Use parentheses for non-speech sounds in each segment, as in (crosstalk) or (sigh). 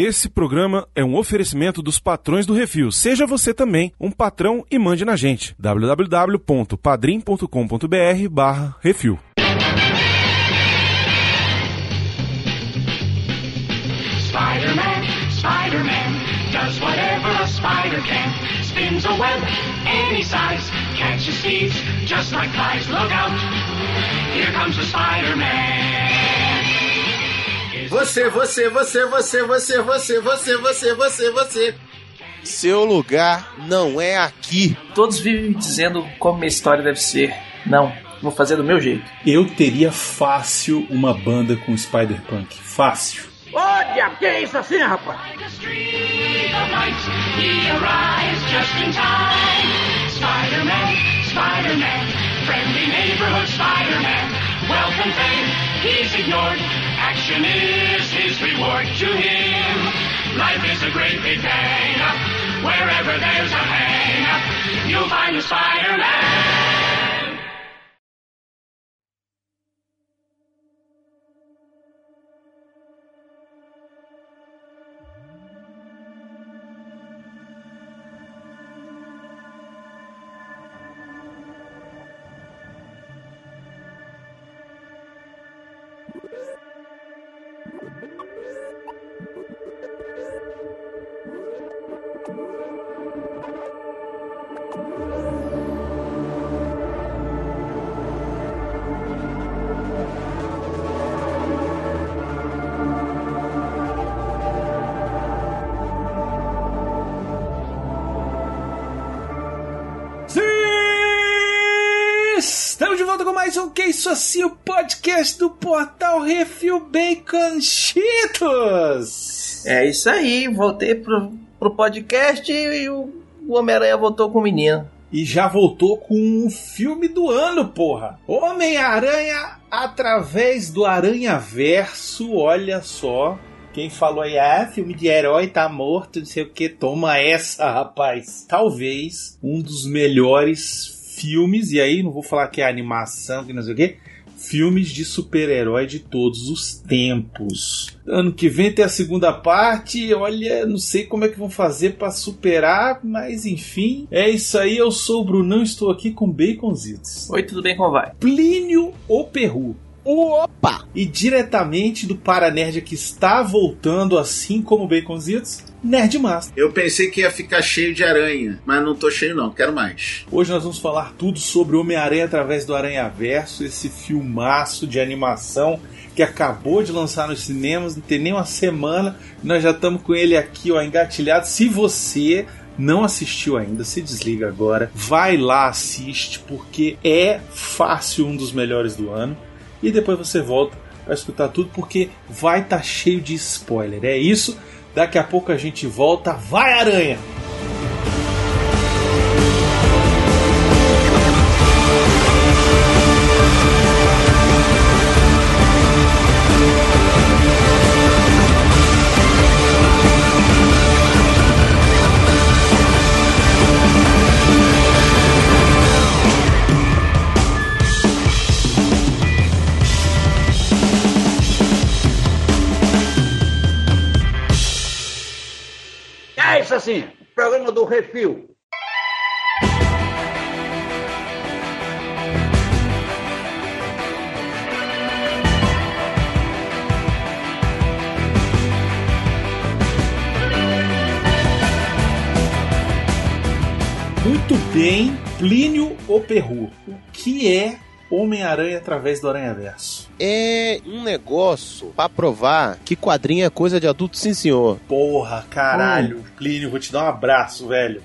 Esse programa é um oferecimento dos patrões do Refil. Seja você também um patrão e mande na gente. www.padrim.com.br barra Refil. Spider-Man, Spider-Man, does whatever a spider can. Spins a web any size, catches thieves just like flies. Look out, here comes the Spider-Man. Você, você, você, você, você, você, você, você, você, você. Seu lugar não é aqui. Todos vivem me dizendo como minha história deve ser. Não, vou fazer do meu jeito. Eu teria fácil uma banda com Spider-Punk. Fácil. Diabo, que é isso assim, rapaz? Spider-Man, Spider-Man, friendly neighborhood Spider-Man. Wealth and fame, he's ignored. Action is his reward to him. Life is a great big hang up. Wherever there's a hang up, you'll find a Spider-Man. Podcast do portal Refil Bacon Cheetos. É isso aí, voltei pro, pro podcast e o, o Homem-Aranha voltou com o menino. E já voltou com um filme do ano, porra. Homem-Aranha através do Aranha Verso, olha só. Quem falou aí, ah, filme de herói tá morto, não sei o que, toma essa, rapaz. Talvez um dos melhores filmes, e aí não vou falar que é animação, que não sei o que, filmes de super-herói de todos os tempos. Ano que vem tem a segunda parte, olha, não sei como é que vão fazer para superar, mas enfim, é isso aí, eu sou o Brunão, estou aqui com Baconzitos. Oi, tudo bem, como vai? Plínio o Perru. Opa! E diretamente do Paranerd que está voltando, assim como o Baconzitos, Nerdmaster. Eu pensei que ia ficar cheio de aranha, mas não tô cheio não, quero mais. Hoje nós vamos falar tudo sobre Homem-Aranha através do Aranha Verso, esse filmaço de animação que acabou de lançar nos cinemas, não tem nem uma semana, nós já estamos com ele aqui, ó, engatilhado. Se você não assistiu ainda, se desliga agora, vai lá, assiste, porque é fácil um dos melhores do ano. E depois você volta para escutar tudo, porque vai estar tá cheio de spoiler. É isso. Daqui a pouco a gente volta. Vai, aranha! Assim, programa do Refil. Muito bem, Plínio o Perru. O que é Homem-Aranha através do Aranha Verso? É um negócio pra provar que quadrinho é coisa de adulto, sim senhor. Porra, caralho. Plínio, vou te dar um abraço, velho.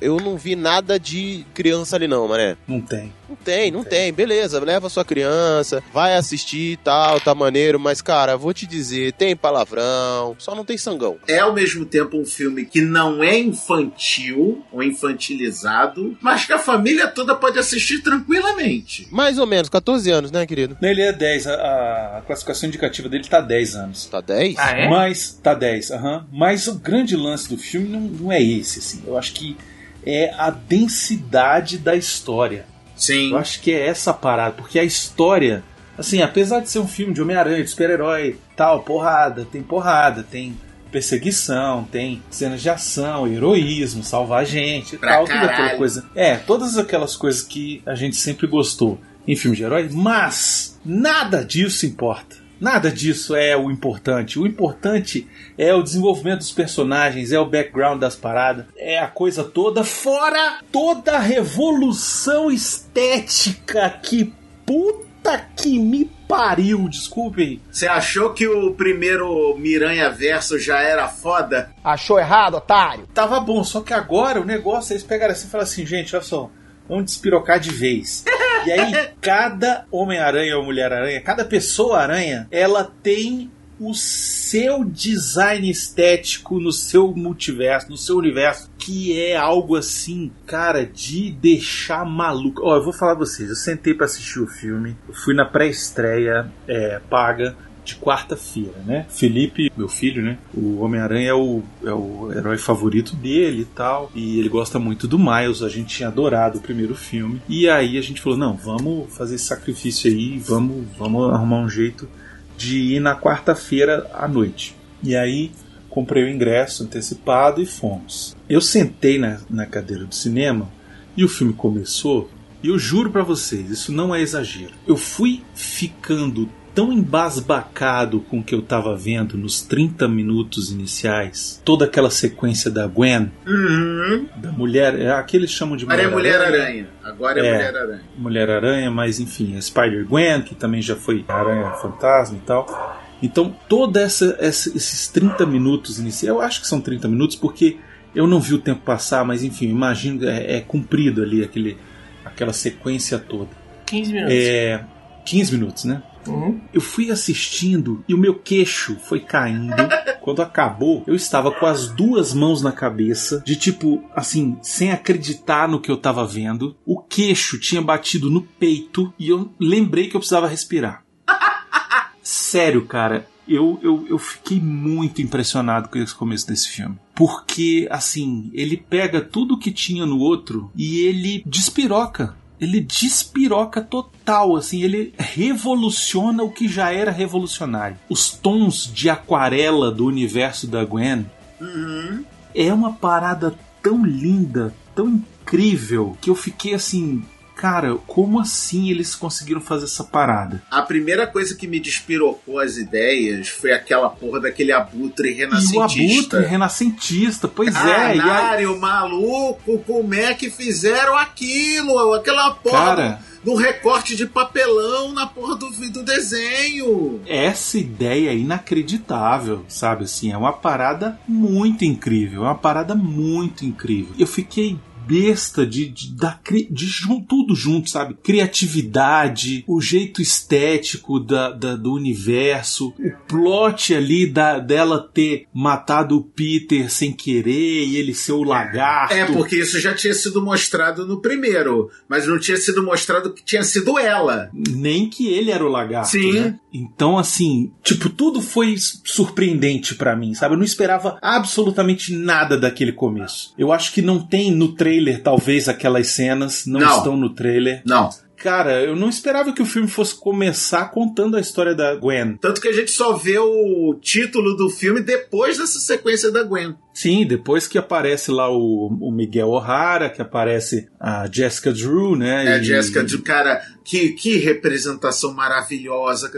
Eu não vi nada de criança ali não, mané. Não tem. Não tem, não tem. Beleza, leva sua criança, vai assistir e tal, tá maneiro, mas cara, vou te dizer, tem palavrão, só não tem sangão. É ao mesmo tempo um filme que não é infantil ou infantilizado, mas que a família toda pode assistir tranquilamente. Mais ou menos, 14 anos, né, querido? Ele é 10, a, a classificação indicativa dele tá 10 anos. Tá 10? Ah, é? Mas tá 10, aham. Mas o grande lance do filme não, não é esse, assim. Eu acho que é a densidade da história. Sim. Eu acho que é essa parada, porque a história, assim, apesar de ser um filme de Homem-Aranha, de super-herói, tal, porrada, tem porrada, tem perseguição, tem cenas de ação, heroísmo, salvar a gente e Pra tal, toda aquela caralho. coisa. É, todas aquelas coisas que a gente sempre gostou em filmes de herói, mas nada disso importa. Nada disso é o importante. O importante é o desenvolvimento dos personagens, é o background das paradas, é a coisa toda, fora toda a revolução estética que puta que me pariu, desculpem. Você achou que o primeiro Miranha Verso já era foda? Achou errado, otário? Tava bom, só que agora o negócio, eles pegaram assim e falaram assim, gente, olha só, vamos despirocar de vez. E aí, (laughs) cada Homem-Aranha ou Mulher-Aranha, cada pessoa-aranha, ela tem o seu design estético no seu multiverso, no seu universo, que é algo assim, cara, de deixar maluco. Ó, eu vou falar pra vocês, eu sentei pra assistir o filme, eu fui na pré-estreia é, paga de quarta-feira, né? Felipe, meu filho, né? O Homem-Aranha é o, é o herói favorito dele e tal. E ele gosta muito do Miles. A gente tinha adorado o primeiro filme. E aí a gente falou: não, vamos fazer esse sacrifício aí, vamos, vamos arrumar um jeito de ir na quarta-feira à noite. E aí comprei o ingresso antecipado e fomos. Eu sentei na, na cadeira do cinema e o filme começou. E eu juro pra vocês, isso não é exagero. Eu fui ficando tão embasbacado com o que eu tava vendo nos 30 minutos iniciais, toda aquela sequência da Gwen, Uhum. da mulher, é aqui eles chamam de Agora é mulher Mulher-Aranha. Agora é, É. Mulher-Aranha. Mulher-Aranha, mas enfim, a Spider-Gwen, que também já foi Aranha Fantasma e tal. Então, toda essa, essa- esses 30 minutos iniciais, eu acho que são 30 minutos porque eu não vi o tempo passar, mas enfim, imagino é, é cumprido ali aquele, aquela sequência toda. 15 minutos. É 15 minutos, né? Uhum. Eu fui assistindo e o meu queixo foi caindo. (laughs) Quando acabou, eu estava com as duas mãos na cabeça, de tipo, assim, sem acreditar no que eu tava vendo. O queixo tinha batido no peito e eu lembrei que eu precisava respirar. (laughs) Sério, cara, eu, eu, eu fiquei muito impressionado com esse começo desse filme. Porque, assim, ele pega tudo que tinha no outro e ele despiroca. Ele despiroca total, assim, ele revoluciona o que já era revolucionário. Os tons de aquarela do universo da Gwen Uhum. é uma parada tão linda, tão incrível, que eu fiquei assim, cara, como assim eles conseguiram fazer essa parada? A primeira coisa que me despirocou as ideias foi aquela porra daquele abutre E o renascentista. Abutre renascentista, pois é. E aí, Canário, maluco, como é que fizeram aquilo? Aquela porra cara, do recorte de papelão na porra do, do desenho. essa ideia é inacreditável, sabe? Assim, é uma parada muito incrível, é uma parada muito incrível. Eu fiquei besta de, de, da, de jun- tudo junto, sabe? Criatividade, o jeito estético da, da- do universo, o plot ali da, dela ter matado o Peter sem querer e ele ser o lagarto. É, porque isso já tinha sido mostrado no primeiro, mas não tinha sido mostrado que tinha sido ela. nem que ele era o lagarto. Sim. né? Então, assim, tipo, tudo foi surpreendente pra mim, sabe? Eu não esperava absolutamente nada daquele começo. Eu acho que não tem no trailer, talvez, aquelas cenas, não, Não. estão no trailer. Não. Cara, eu não esperava que o filme fosse começar contando a história da Gwen. Tanto que a gente só vê o título do filme depois dessa sequência da Gwen. Sim, depois que aparece lá o, o Miguel O'Hara, que aparece a Jessica Drew, né? É a e- Jessica Drew, cara, que, que representação maravilhosa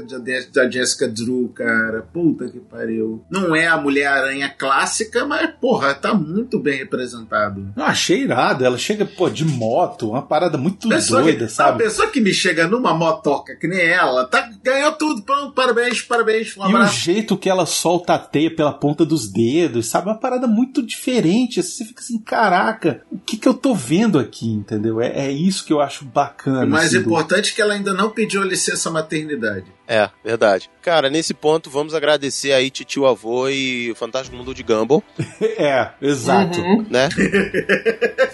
da, Jessica Drew, cara. Puta que pariu. Não é a Mulher-Aranha clássica, mas, porra, tá muito bem representado. Eu achei irado. Ela chega, pô, de moto, uma parada muito Pessoa doida, que, sabe? A pessoa que me chega numa motoca que nem ela, tá, ganhou tudo. Pronto, parabéns, parabéns. Um E o jeito que ela solta a teia pela ponta dos dedos, sabe? Uma parada muito diferente. Você fica assim, caraca, o que que eu tô vendo aqui, entendeu? É, é isso que eu acho bacana. O mais assim, do- importante é que ela ainda não pediu licença maternidade. É, verdade. Cara, nesse ponto, vamos agradecer aí Titio Avô e o Fantástico Mundo de Gumball, (laughs) É, exato. Uhum. né?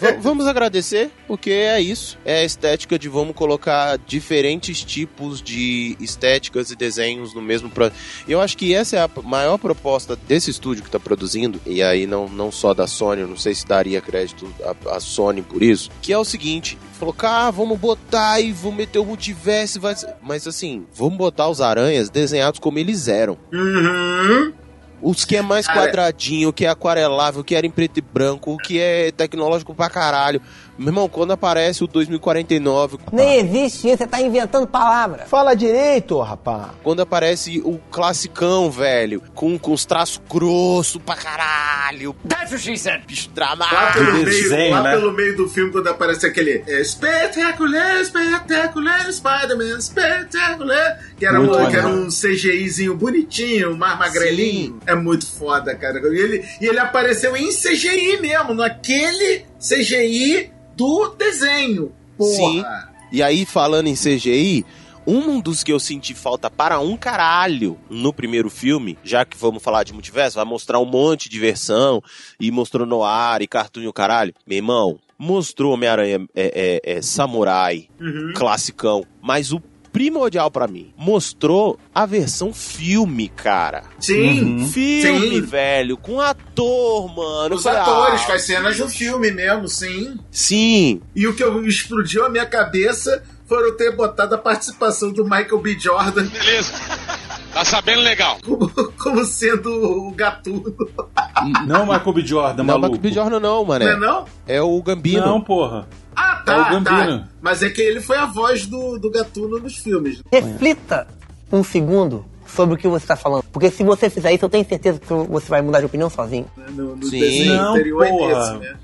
Va- vamos agradecer, porque é isso. É a estética de vamos colocar diferentes tipos de estéticas e desenhos no mesmo pro... Eu acho que essa é a maior proposta desse estúdio que tá produzindo, e aí não, não só da Sony, eu não sei se daria crédito à, Sony por isso, que é o seguinte, falou, ah, vamos botar e vamos meter o multiverso, vai... ser-" mas assim, vamos botar os aranhas desenhados como eles eram. Uhum. Os que é mais quadradinho, o que é aquarelável, o que era em preto e branco, o que é tecnológico pra caralho. Meu irmão, quando aparece o 2049, Nem existe isso, você tá inventando palavras. Fala direito, rapá. quando aparece o classicão, velho, com, com os traços grossos pra caralho. That's what she said. Bicho Lá dramático. pelo, Do meio, desenho, lá né? pelo meio do filme, quando aparece aquele é, espetacular, espetacular, Spider-Man, espetacular, que era, Muito um, que era um CGIzinho bonitinho, mais magrelinho. É muito foda, cara. E ele, e ele apareceu em CGI mesmo, naquele CGI do desenho. Porra. Sim. E aí, falando em CGI, um dos que eu senti falta para um caralho no primeiro filme, já que vamos falar de multiverso, vai mostrar um monte de versão, e mostrou no ar e cartoon e o caralho. Meu irmão, mostrou Homem-Aranha é, é, é, samurai, Uhum. classicão, mas o primordial pra mim, mostrou a versão filme, cara. Sim. Uhum. Filme, Sim. velho, com ator, mano. Os Falei, atores, ah, faz cenas do filme mesmo, sim. Sim, E o que eu- explodiu a minha cabeça foram ter botado a participação do Michael B. Jordan Beleza. Tá sabendo legal. como, como sendo o gatuno. Não Michael B. Jordan, não, maluco. Michael B. Jordan não, Não é não? É o Gambino. Não, porra. Ah, É o tá, Gambino. tá. Mas é que ele foi a voz do, do gatuno nos filmes. Reflita um segundo sobre o que você tá falando. Porque se você fizer isso, eu tenho certeza que você vai mudar de opinião sozinho. né, No, no Sim. desenho Não, anterior é porra. desse, né?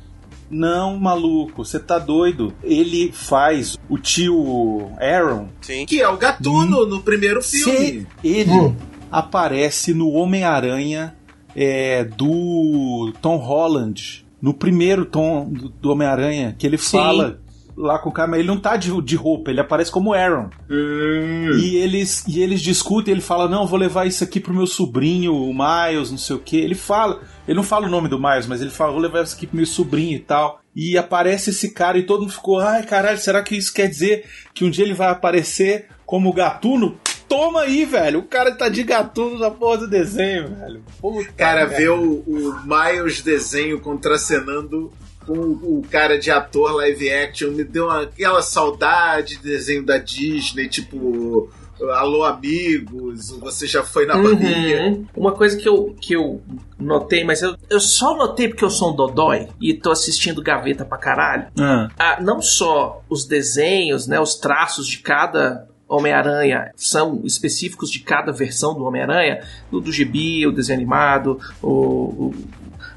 Não, maluco, você tá doido. Ele faz o tio Aaron. Sim. Que é o gatuno no primeiro filme. Se ele aparece no Homem-Aranha é, do Tom Holland. No primeiro Tom do, do Homem-Aranha, que ele Sim. fala lá com o cara, mas ele não tá de, de roupa, ele aparece como Aaron. Hum. E eles, e eles discutem, ele fala, não, vou levar isso aqui pro meu sobrinho, o Miles, não sei o que. Ele fala, ele não fala o nome do Miles, mas ele fala, vou levar isso aqui pro meu sobrinho e tal. E aparece esse cara e todo mundo ficou, ai caralho, será que isso quer dizer que um dia ele vai aparecer como gatuno? Toma aí, velho. O cara tá de gatuno na porra do desenho, velho. Puta Cara, merda. ver o, o Miles desenho contracenando com o, o cara de ator live action me deu uma- aquela saudade de desenho da Disney, tipo. Alô, amigos, você já foi na Bahia. Uhum. Uma coisa que eu, que eu notei, mas eu, eu só notei porque eu sou um dodói e tô assistindo gaveta pra caralho. Ah, Ah, não só os desenhos, né, os traços de cada Homem-Aranha são específicos de cada versão do Homem-Aranha, do, do gibi, o desenho animado, o, o-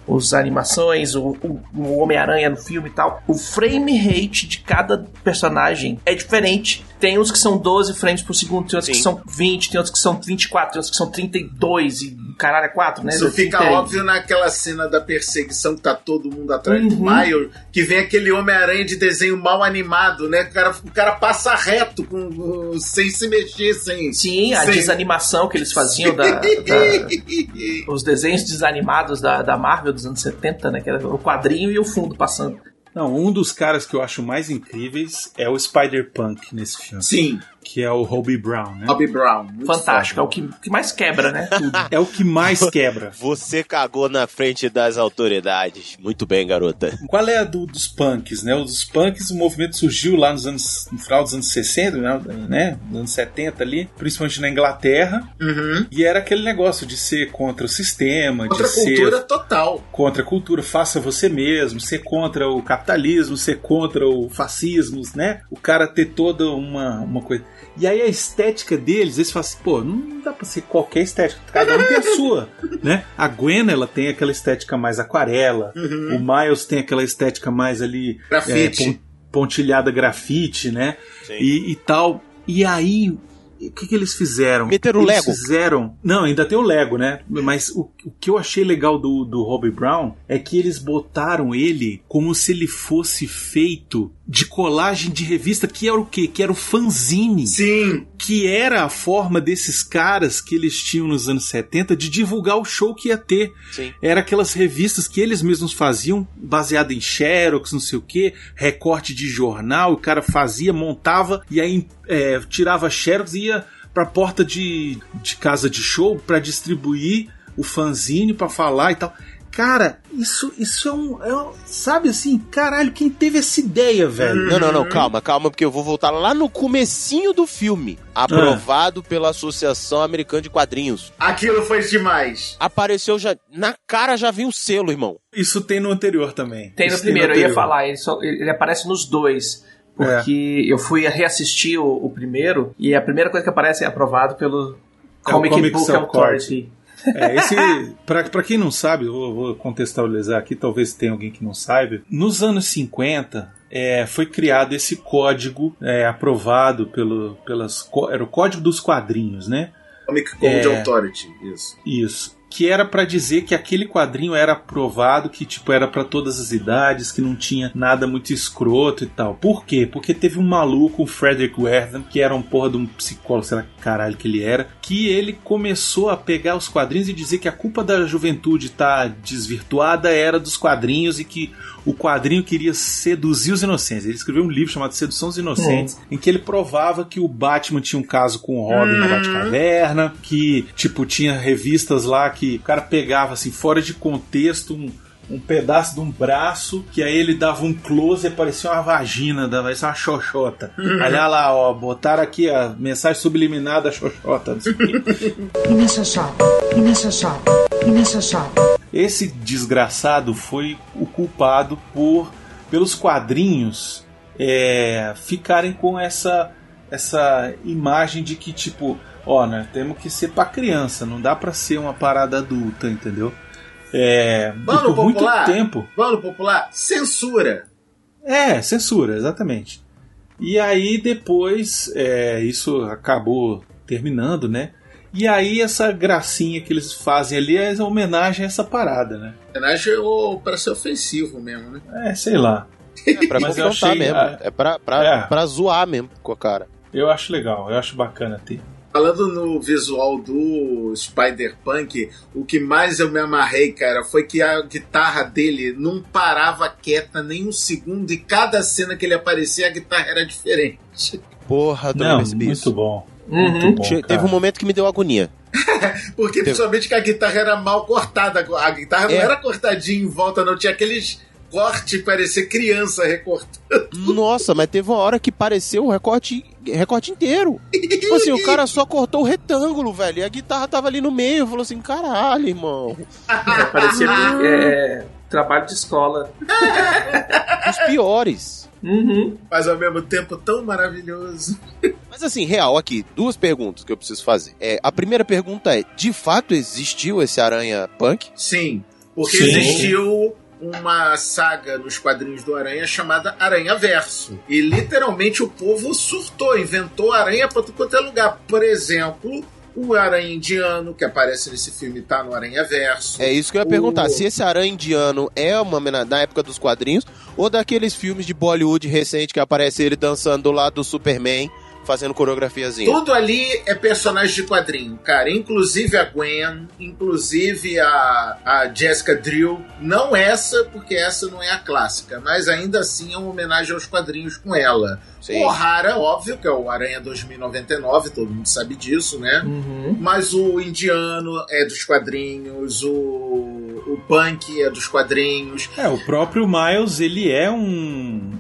os animações, o, o- o Homem-Aranha no filme e tal. O frame rate de cada personagem é diferente. Tem uns que são 12 frames por segundo, tem outros que Sim. são 20, tem outros que são 24, tem outros que são 32 e caralho é 4, né? Isso fica 30 e- óbvio naquela cena da perseguição que tá todo mundo atrás do Uhum. Miles, que vem aquele Homem-Aranha de desenho mal animado, né? O cara, o cara passa reto, com- sem se mexer, sem. Sim, a sem- desanimação que eles faziam da, (laughs) da- os desenhos desanimados da, da Marvel dos anos 70, né? Que era o quadrinho e o fundo passando. não, um dos caras que eu acho mais incríveis é o Spider-Punk nesse filme. Sim, Que é o Hobie Brown, né? Bobby Brown. muito Fantástico, é o que, que mais quebra, né? Tudo. (laughs) É o que mais quebra. (laughs) Você cagou na frente das autoridades. Muito bem, garota. Qual é a do, dos punks, né? Os punks, o movimento surgiu lá nos anos, no final dos anos 60, né? né? Nos anos 70 ali, principalmente na Inglaterra. Uhum. E era aquele negócio de ser contra o sistema, Outra de cultura ser total. contra a cultura, faça você mesmo, ser contra o capitalismo, ser contra o fascismo, né? O cara ter toda uma, uma coisa. E aí a estética deles, eles falam assim, pô, não dá pra ser qualquer estética, cada um tem a sua, (laughs) né? A Gwen, ela tem aquela estética mais aquarela, Uhum. o Miles tem aquela estética mais ali Grafite. é, pon- pontilhada grafite, né? E, e tal. E aí, o que, que eles fizeram? Meteram o eles Lego. fizeram. Não, ainda tem o Lego, né? Mas o, o que eu achei legal do, do Hobie Brown é que eles botaram ele como se ele fosse feito de colagem de revista, que era o quê? Que era o fanzine Sim, que era a forma desses caras que eles tinham nos anos 70 de divulgar o show que ia ter. Sim. Era aquelas revistas que eles mesmos faziam, baseado em Xerox, não sei o que, recorte de jornal, o cara fazia, montava e aí é, tirava Xerox e ia pra porta de, de casa de show pra distribuir o fanzine pra falar e tal. Cara, isso, isso é um, é um- Sabe assim, caralho, quem teve essa ideia, velho? Não, não, não, calma, calma, porque eu vou voltar lá no comecinho do filme. Aprovado pela Associação Americana de Quadrinhos. Aquilo foi demais. Apareceu já. Na cara já vinha o selo, irmão. Isso tem no anterior também. Tem no Isso primeiro, eu ia falar, ele, só- ele aparece nos dois. Porque eu fui reassistir o, o primeiro e a primeira coisa que aparece é aprovado pelo É Comic, Comic Book Authority. É, esse, pra, pra quem não sabe, eu vou, vou contextualizar aqui, talvez tenha alguém que não saiba. Nos anos 50, é, foi criado esse código é, aprovado pelo, pelas. Era o código dos quadrinhos, né? Comic Code É. Authority, isso. Isso. Que era pra dizer que aquele quadrinho era aprovado, que tipo era pra todas as idades, que não tinha nada muito escroto e tal. Por quê? Porque teve um maluco, o Frederick Wertham, que era um porra de um psicólogo, sei lá que caralho que ele era, que ele começou a pegar os quadrinhos e dizer que a culpa da juventude estar desvirtuada era dos quadrinhos e que o quadrinho queria seduzir os inocentes. Ele escreveu um livro chamado Sedução dos Inocentes, em que ele provava que o Batman tinha um caso com o Robin no Batcaverna, que, tipo, tinha revistas lá que o cara pegava, assim, fora de contexto, um, um pedaço de um braço, que aí ele dava um close e parecia uma vagina, dava isso uma xoxota. Olha lá, ó, botaram aqui a mensagem subliminar da xoxota. não sei o quê. Inacessado, inacessado, inacessado. Esse desgraçado foi o culpado por pelos quadrinhos é, ficarem com essa essa imagem de que tipo, ó, nós temos que ser pra criança, não dá pra ser uma parada adulta, entendeu? É, por muito popular? tempo. Vamos no popular? Censura. É, censura, exatamente. E aí depois é, isso acabou terminando, né? E aí essa gracinha que eles fazem ali é uma homenagem a essa parada, né? Homenagem ou para ser ofensivo mesmo, né? É, sei lá. É pra Mas (laughs) eu achei, mesmo. ah, É pra, pra, é. pra zoar mesmo com a cara. Eu acho legal, eu acho bacana ter. Falando no visual do Spider-Punk, o que mais eu me amarrei, cara, foi que a guitarra dele não parava quieta nem um segundo e cada cena que ele aparecia a guitarra era diferente. Porra, Não, muito isso. bom. Uhum. Muito bom. Teve um momento que me deu agonia. (laughs) Porque principalmente que a guitarra era mal cortada. A guitarra não É. era cortadinha em volta, não. Tinha aqueles cortes, parecia criança recortando. Nossa, mas teve uma hora que pareceu o recorte, recorte inteiro. Tipo assim, o cara só cortou o retângulo, velho. E a guitarra tava ali no meio. Falou assim, caralho, irmão. É, parecia (laughs) é, trabalho de escola. Os piores. Uhum. Mas ao mesmo tempo tão maravilhoso. (laughs) Mas assim, real aqui, duas perguntas que eu preciso fazer. É, a primeira pergunta é: de fato existiu esse Aranha Punk? Sim, porque Sim. existiu uma saga nos quadrinhos do Aranha chamada Aranha Verso. E literalmente o povo surtou, inventou aranha pra tudo quanto é lugar. Por exemplo, o Aranha Indiano, que aparece nesse filme, tá no Aranha Verso. É isso que eu ia perguntar. O- Se esse Aranha Indiano é uma da época dos quadrinhos ou daqueles filmes de Bollywood recente que aparece ele dançando do lado do Superman, fazendo coreografiazinha. Tudo ali é personagem de quadrinho, cara. Inclusive a Gwen, inclusive a, a Jessica Drill. Não essa, porque essa não é a clássica, mas ainda assim é uma homenagem aos quadrinhos com ela. Sim. O O'Hara, óbvio, que é o Aranha 2099, todo mundo sabe disso, né? Uhum. Mas o Indiano é dos quadrinhos, o, o Punk é dos quadrinhos. É, o próprio Miles, ele é um.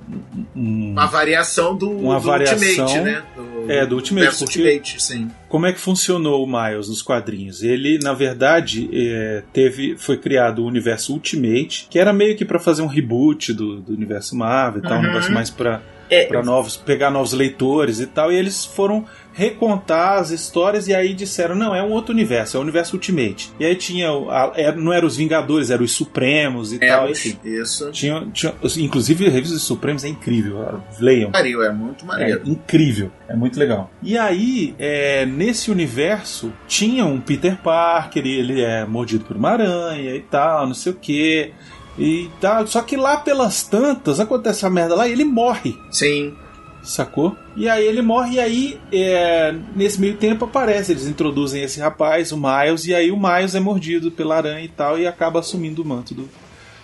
Um- Uma variação do, Uma do variação, Ultimate, né? Do, é, do Ultimate, porque- Ultimate, sim. Como é que funcionou o Miles nos quadrinhos? Ele, na verdade, é, teve, foi criado o universo Ultimate, que era meio que pra fazer um reboot do, do universo Marvel e tal, um Uhum. negócio mais pra É, para novos pegar novos leitores e tal e eles foram recontar as histórias e aí disseram não é um outro universo é o universo Ultimate e aí tinha a- era- não eram os Vingadores eram os Supremos e É, tal enfim isso. tinha, tinha inclusive a revista dos Supremos é incrível leiam Mario, é muito é maneiro. incrível, é muito legal. E aí, é, nesse universo, tinha um Peter Parker, e ele é mordido por uma aranha e tal, não sei o que. E tal. Só que lá pelas tantas acontece a merda lá e ele morre. Sim. Sacou? E aí ele morre, e aí, é, nesse meio tempo aparece, eles introduzem esse rapaz, o Miles, e aí o Miles é mordido pela aranha e tal, e acaba assumindo o manto do,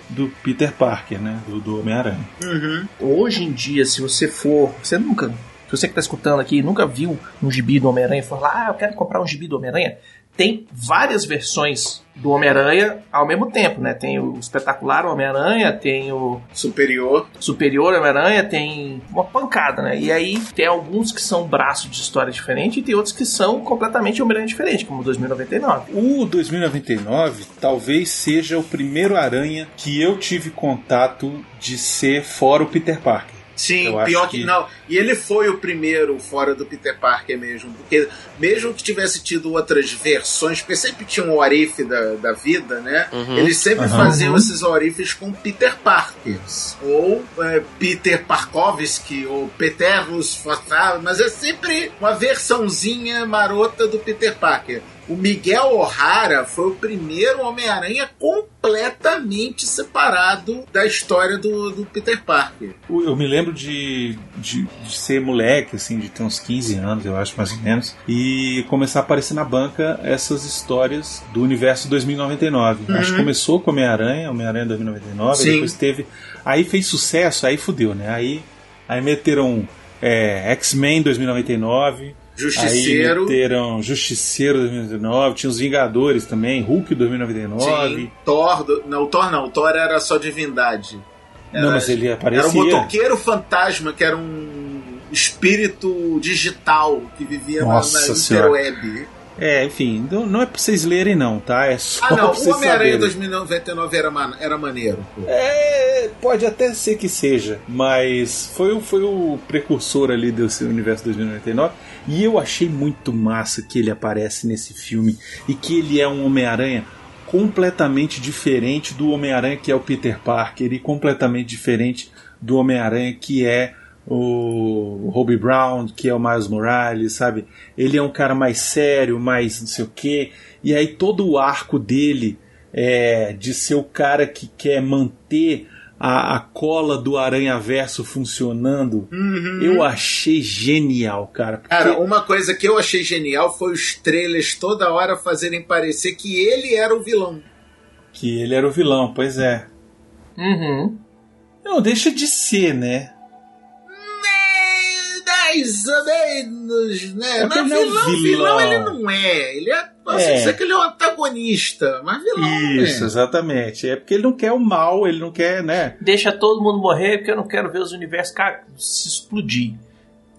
do Peter Parker, né? Do, do Homem-Aranha. Uhum. Hoje em dia, se você for. Você nunca Se você que tá escutando aqui nunca viu um gibi do Homem-Aranha e for lá, ah, eu quero comprar um gibi do Homem-Aranha, tem várias versões do Homem-Aranha ao mesmo tempo, né? Tem o espetacular Homem-Aranha, tem o Superior. superior Homem-Aranha, tem uma pancada, né? E aí tem alguns que são braços de história diferente e tem outros que são completamente Homem-Aranha diferente, como o 2099. O 2099 talvez seja o primeiro Aranha que eu tive contato de ser fora o Peter Parker. Sim, Eu pior que... que- não. E ele foi o primeiro fora do Peter Parker mesmo. Porque mesmo que tivesse tido outras versões, porque sempre tinha um orife da, da vida, né? Uhum. Eles sempre Aham. faziam esses orifes com Peter Parkers. Ou é, Peter Parkovski, ou Peterus mas é sempre uma versãozinha marota do Peter Parker. O Miguel O'Hara foi o primeiro Homem-Aranha completamente separado da história do, do Peter Parker. Eu me lembro de, de, de ser moleque, assim, de ter uns 15 anos, eu acho, mais ou menos, e começar a aparecer na banca essas histórias do universo 2099. Uhum. Acho que começou com Homem-Aranha, Homem-Aranha 2099, Sim. aí depois teve. Aí fez sucesso, aí fudeu, né? Aí, aí meteram é, X-Men 2099. Justiceiro. Aí meteram Justiceiro 2099, tinha os Vingadores também, Hulk 2099. Sim, Thor. do- Não, o Thor não. O Thor era só divindade. Não, mas ele aparecia. Era um motoqueiro fantasma, que era um espírito digital que vivia na- Nossa na Senhora. interweb. É, enfim, não, é pra vocês lerem, não, tá? É só Ah, não. O Homem-Aranha saberem. 2099 era, man- era maneiro. pô. É, pode até ser que seja, mas foi, o- foi o precursor ali desse universo 2099 e eu achei muito massa que ele aparece nesse filme e que ele é um Homem-Aranha completamente diferente do Homem-Aranha que é o Peter Parker e completamente diferente do Homem-Aranha que é o Robbie Brown, que é o Miles Morales, sabe? Ele é um cara mais sério, mais não sei o quê. E aí todo o arco dele é de ser o cara que quer manter a, a cola do Aranha Verso funcionando. Eu achei genial, cara. porque- Cara, uma coisa que eu achei genial foi os trailers toda hora fazerem parecer que ele era o vilão. que ele era o vilão, pois é. Uhum. Não, deixa de ser, né? Mais ou menos, né? É mas é um vilão, vilão, vilão. ele não é. Ele é. Posso É. dizer que ele é um antagonista, mas vilão Isso, é. exatamente. É porque ele não quer o mal, ele não quer, né? Deixa todo mundo morrer porque eu não quero ver os universos ca- se explodir.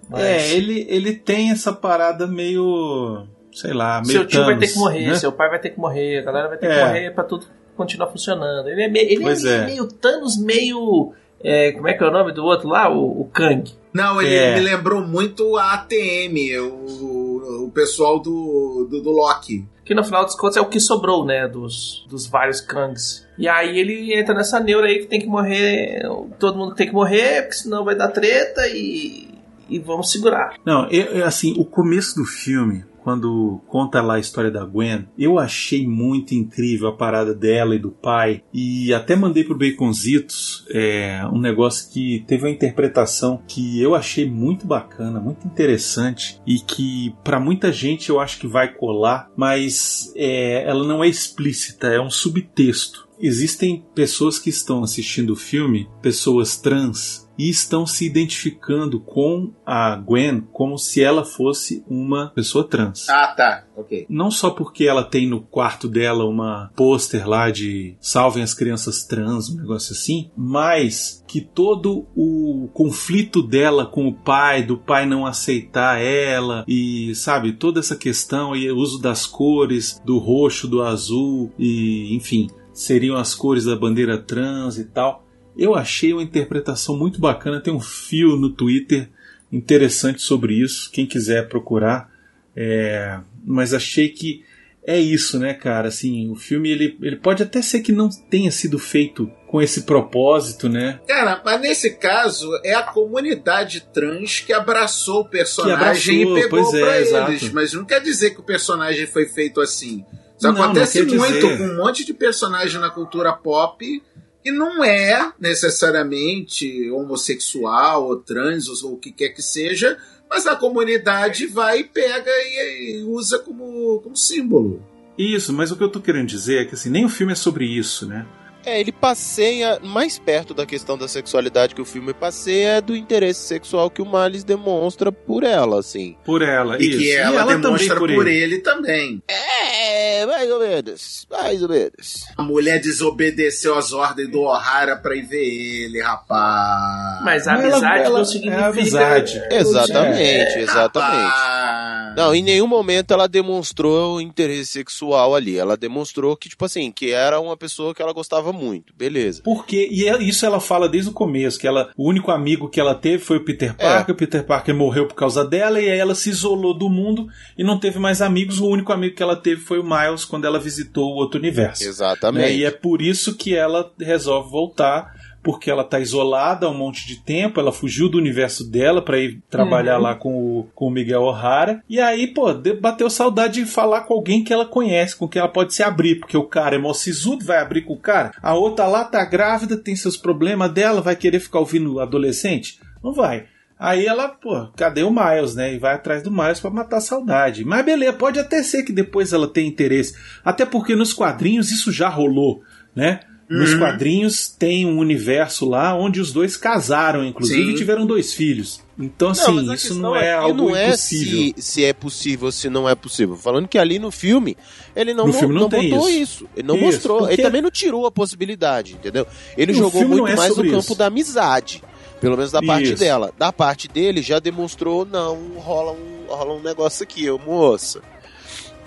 Mas É, ele, ele tem essa parada meio. sei lá, meio. seu tio vai ter Thanos, que morrer, né? seu pai vai ter que morrer, a galera vai ter É. que morrer pra tudo continuar funcionando. Ele é, meio, ele Pois é, é. meio Thanos, meio. é, como é que é o nome do outro lá? O, o Kang. Não, ele É. me lembrou muito a ATM, o, o pessoal do, do, do Loki. Que no final dos contos é o que sobrou, né? Dos, dos vários Kangs. E aí ele entra nessa neura aí que tem que morrer. Todo mundo tem que morrer, porque senão vai dar treta e. E vamos segurar. Não, eu, eu, assim, o começo do filme, quando conta lá a história da Gwen, eu achei muito incrível a parada dela e do pai. E até mandei pro Baconzitos é, um negócio que teve uma interpretação que eu achei muito bacana, muito interessante e que para muita gente eu acho que vai colar, mas é, ela não é explícita, é um subtexto. Existem pessoas que estão assistindo o filme, pessoas trans, e estão se identificando com a Gwen como se ela fosse uma pessoa trans. Ah, tá. Ok. Não só porque ela tem no quarto dela uma pôster lá de salvem as crianças trans, um negócio assim, mas que todo o conflito dela com o pai, do pai não aceitar ela e sabe, toda essa questão e o uso das cores, do roxo, do azul e enfim, seriam as cores da bandeira trans e tal. Eu achei uma interpretação muito bacana, tem um fio no Twitter interessante sobre isso, quem quiser procurar. É, mas achei que é isso, né, cara? Assim, o filme ele, ele pode até ser que não tenha sido feito com esse propósito, né? Cara, mas nesse caso é a comunidade trans que abraçou o personagem abraçou, e pegou é, pra eles. exato. Mas não quer dizer que o personagem foi feito assim. Isso Não, acontece não muito dizer. com um monte de personagem na cultura pop que não é necessariamente homossexual ou trans ou o que quer que seja, mas a comunidade vai e pega e, e usa como, como símbolo. Isso, mas o que eu tô querendo dizer é que assim, nem o filme é sobre isso, né? É, ele passeia mais perto da questão da sexualidade que o filme passeia é do interesse sexual que o Miles demonstra por ela, assim. Por ela, E isso. que ela, também demonstra por, ele. também. É, mais ou menos, mais ou menos. A mulher desobedeceu as ordens do O'Hara pra ir ver ele, rapaz. Mas a Ela- amizade ela- não significa. é amizade. Exatamente, exatamente. Rapaz. Não, em nenhum momento ela demonstrou interesse sexual ali. Ela demonstrou que, tipo assim, que era uma pessoa que ela gostava muito. Beleza. Porque, e é- isso ela fala desde o começo, que ela, o único amigo que ela teve foi o Peter Parker, o Peter Parker morreu por causa dela, e aí ela se isolou do mundo e não teve mais amigos, o único amigo que ela teve foi o Miles quando ela visitou o outro universo. Né? Exatamente. E é por isso que ela resolve voltar, porque ela tá isolada há um monte de tempo, ela fugiu do universo dela pra ir trabalhar Uhum. lá com o, com o Miguel O'Hara, e aí, pô, bateu saudade de falar com alguém que ela conhece, com quem ela pode se abrir, porque o cara é mó sisudo, vai abrir com o cara, a outra lá tá grávida, tem seus problemas dela, vai querer ficar ouvindo adolescente? Não vai. Aí ela, pô, cadê o Miles, né? E vai atrás do Miles pra matar a saudade. Mas beleza, pode até ser que depois ela tenha interesse. Até porque nos quadrinhos isso já rolou, né? Nos Uhum. quadrinhos tem um universo lá onde os dois casaram, inclusive, Sim. e tiveram dois filhos. Então, Não, assim, a isso não é aqui algo não é impossível. se, se é possível ou se não é possível. Falando que ali no filme, ele não, No filme não não tem botou isso. isso. Ele não Isso, mostrou. porque- Ele também não tirou a possibilidade, entendeu? Ele jogou não muito é mais no campo isso. da amizade. Pelo menos da parte Isso. dela. Da parte dele, já demonstrou, não, rola um, rola um negócio aqui, ô moça.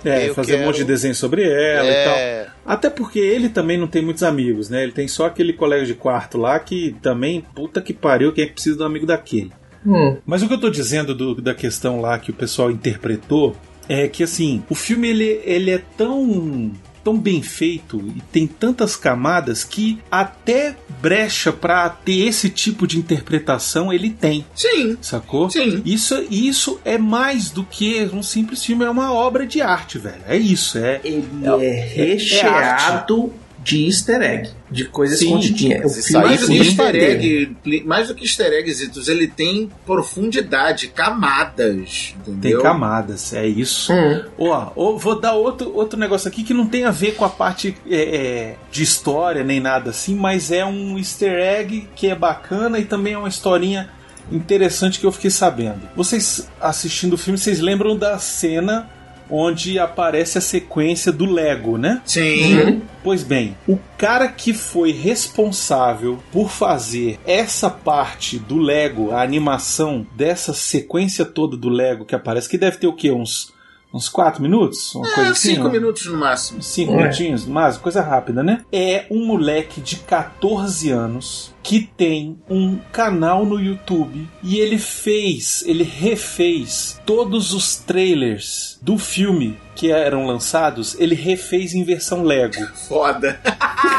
É, eu fazer um quero- monte de desenho sobre ela e tal. É, Até porque ele também não tem muitos amigos, né? Ele tem só aquele colega de quarto lá que também, puta que pariu, quem é que precisa de um amigo daquele? Hum. Mas o que eu tô dizendo do- da questão lá que o pessoal interpretou é que assim, o filme ele, ele é tão tão bem feito e tem tantas camadas que até brecha pra ter esse tipo de interpretação ele tem, Sim, sacou? sim. Isso, isso é mais do que um simples filme, é uma obra de arte, velho. É isso, é. Ele É- é, é recheado de easter egg, de coisas escondidinhas. O filme Mais do que tem easter egg, mais do que easter eggs, ele tem profundidade, camadas, Tem entendeu? camadas, é isso. Hum. Ó, ó, vou dar outro, outro negócio aqui que não tem a ver com a parte é, é, de história nem nada assim, mas é um easter egg que é bacana e também é uma historinha interessante que eu fiquei sabendo. Vocês assistindo o filme, vocês lembram da cena onde aparece a sequência do Lego, né? Sim. Uhum. Pois bem, o cara que foi responsável por fazer essa parte do Lego, a animação dessa sequência toda do Lego que aparece, que deve ter o quê? Uns, uns 4 minutos? Uma coisa É, assim? cinco né? minutos no máximo. Cinco É. minutinhos, mas coisa rápida, né? É um moleque de 14 anos que tem um canal no YouTube e ele fez, ele refez todos os trailers do filme que eram lançados, ele refez em versão Lego. (laughs) Foda.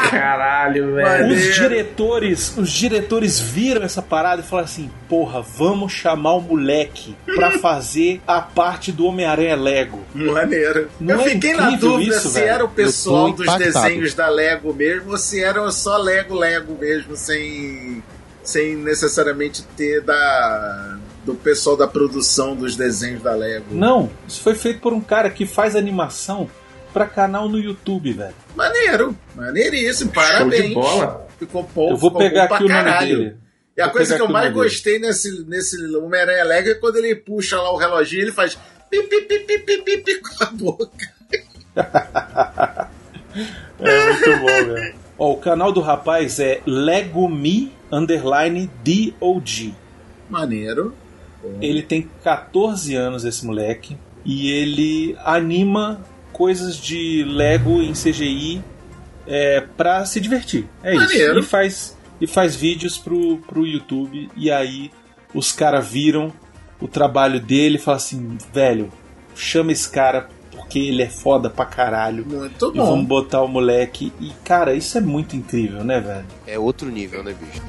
Caralho, velho. Os diretores, os diretores viram essa parada e falaram assim: "Porra, vamos chamar o moleque pra (laughs) fazer a parte do Homem-Aranha Lego". Maneiro. Não eu é fiquei na dúvida isso, se velho? era o pessoal dos impactado. desenhos da Lego mesmo ou se era só Lego Lego mesmo, sem, sem necessariamente ter da do pessoal da produção dos desenhos da Lego. Não, isso foi feito por um cara que faz animação pra canal no YouTube, velho. Maneiro, maneiríssimo, Show parabéns. de bola. Ficou bom, Eu vou ficou pegar bom aqui o pra nome caralho. dele. E a Vou coisa que eu mais gostei nesse, nesse Homem-Aranha Lego é quando ele puxa lá o reloginho ele faz pi, pi, pi, pi, pi, pi, pi com a boca. (laughs) É muito bom, velho. Ó, o canal do rapaz é LegoMe underline DOG. Maneiro. Ele tem 14 anos, esse moleque, e ele anima coisas de Lego em CGI é, pra se divertir. É Maneiro. isso. E faz, e faz vídeos pro, pro YouTube, e aí os caras viram o trabalho dele e falam assim: velho, chama esse cara porque ele é foda pra caralho. Muito E bom. vamos botar o moleque. E, cara, isso é muito incrível, né, velho? é outro nível, né, bicho?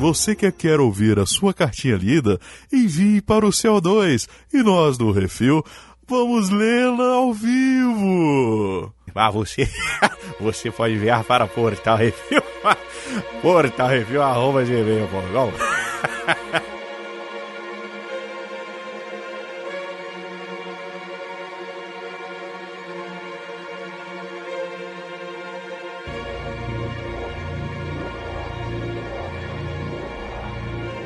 Você que quer ouvir a sua cartinha lida, envie para o CO2 e nós do Refil vamos lê-la ao vivo. Ah, você, (laughs) você pode enviar para Portal Refil, (laughs) portalrefil, (laughs)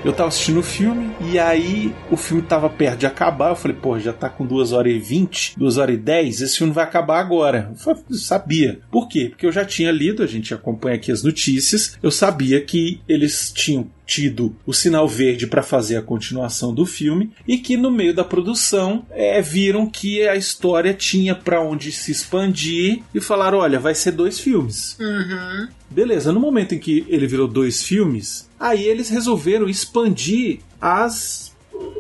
Eu tava assistindo o filme e aí o filme tava perto de acabar. Eu falei, pô, já tá com 2 horas e 20, 2 horas e 10, esse filme vai acabar agora. Eu falei, sabia. Por quê? Porque eu já tinha lido, a gente acompanha aqui as notícias, eu sabia que eles tinham tido o sinal verde para fazer a continuação do filme e que no meio da produção é, viram que a história tinha para onde se expandir e falaram: olha, vai ser dois filmes. Uhum. Beleza, no momento em que ele virou dois filmes, aí eles resolveram expandir as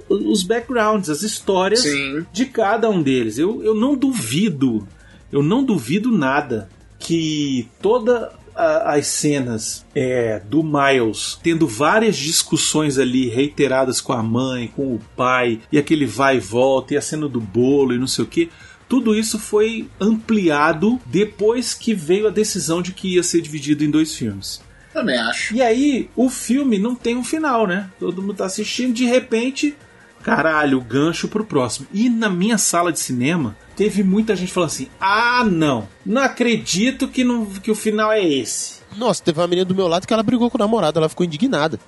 os backgrounds, as histórias Sim. de cada um deles. Eu, eu não duvido, eu não duvido nada que toda a- as cenas é, do Miles tendo várias discussões ali reiteradas com a mãe, com o pai, e aquele vai e volta, e a cena do bolo e não sei o que. Tudo isso foi ampliado depois que veio a decisão de que ia ser dividido em dois filmes. Também acho. E aí, o filme não tem um final, né? Todo mundo tá assistindo, de repente, caralho, gancho pro próximo. E na minha sala de cinema, teve muita gente falando assim: ah, não, não acredito que, não, que o final é esse. Nossa, teve uma menina do meu lado que ela brigou com o namorado, ela ficou indignada.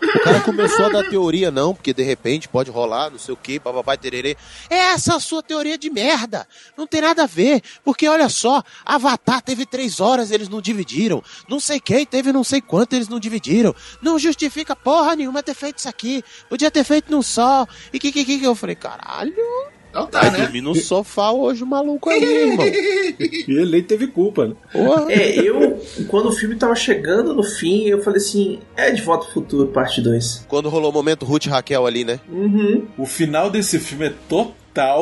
O cara começou a dar teoria, não, porque de repente pode rolar, não sei o que, papai tererê. Essa é a sua teoria de merda. Não tem nada a ver. Porque olha só, Avatar teve três horas, eles não dividiram. Não sei quem teve não sei quanto, eles não dividiram. Não justifica porra nenhuma ter feito isso aqui. Podia ter feito num só. E que que que eu falei, caralho. Então tá, Vai né? dormir no sofá hoje o maluco aí, irmão. E ele nem teve culpa, né? Porra. É, eu, quando o filme tava chegando no fim, eu falei assim: é de volta ao futuro, parte 2. Quando rolou o momento Ruth e Raquel ali, né? Uhum. O final desse filme é total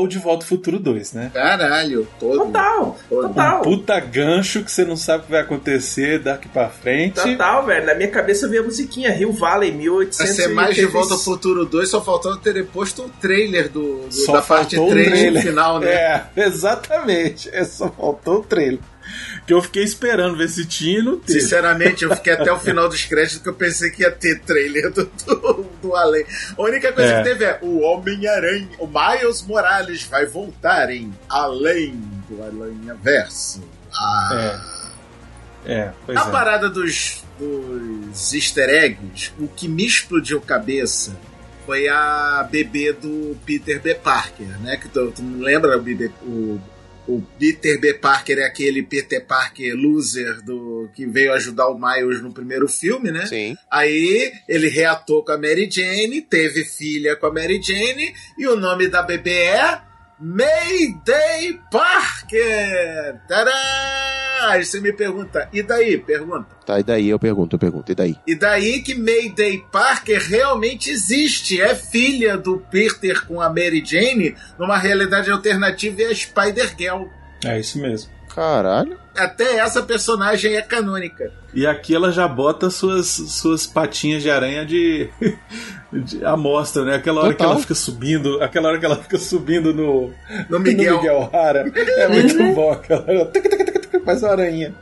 de Volta ao Futuro 2, né? Caralho, todo. Total, Todo. total. Puta gancho que você não sabe o que vai acontecer daqui pra frente. Total, velho. Na minha cabeça veio a musiquinha Rio Valley, Vai 1800. ser mais de Volta ao Futuro 2, só faltando ter posto o trailer do, do- da parte faltou o 3 no final, né? É, (laughs) exatamente. É, só faltou o trailer. Que eu fiquei esperando ver se tinha e não teve. Sinceramente, eu fiquei até o final dos créditos que eu pensei que ia ter trailer do, do, do Além. A única coisa É. que teve é o Homem-Aranha, o Miles Morales vai voltar em Além do Aranha Verso. Ah. É, pois A é. parada dos, dos easter eggs, o que me explodiu cabeça foi a bebê do Peter B. Parker, né? Que tu, tu não lembra o, bebê, o, o Peter B. Parker é aquele Peter Parker loser do que veio ajudar o Miles no primeiro filme, né? Sim. Aí ele reatou com a Mary Jane, teve filha com a Mary Jane, e o nome da bebê é Mayday Parker! Tadá! Aí você me pergunta, e daí? Pergunta. Tá, e daí eu pergunto, eu pergunto, e daí? E daí que Mayday Parker realmente existe. É filha do Peter com a Mary Jane numa realidade alternativa e a Spider-Girl. É isso mesmo. Caralho. Até essa personagem é canônica. E aqui ela já bota suas, suas patinhas de aranha de, (laughs) de amostra, né? Aquela hora que Total. ela fica subindo, aquela hora que ela fica subindo no, No Miguel. no Miguel Hara. É muito (laughs) bom aquela hora. Faz uma aranha.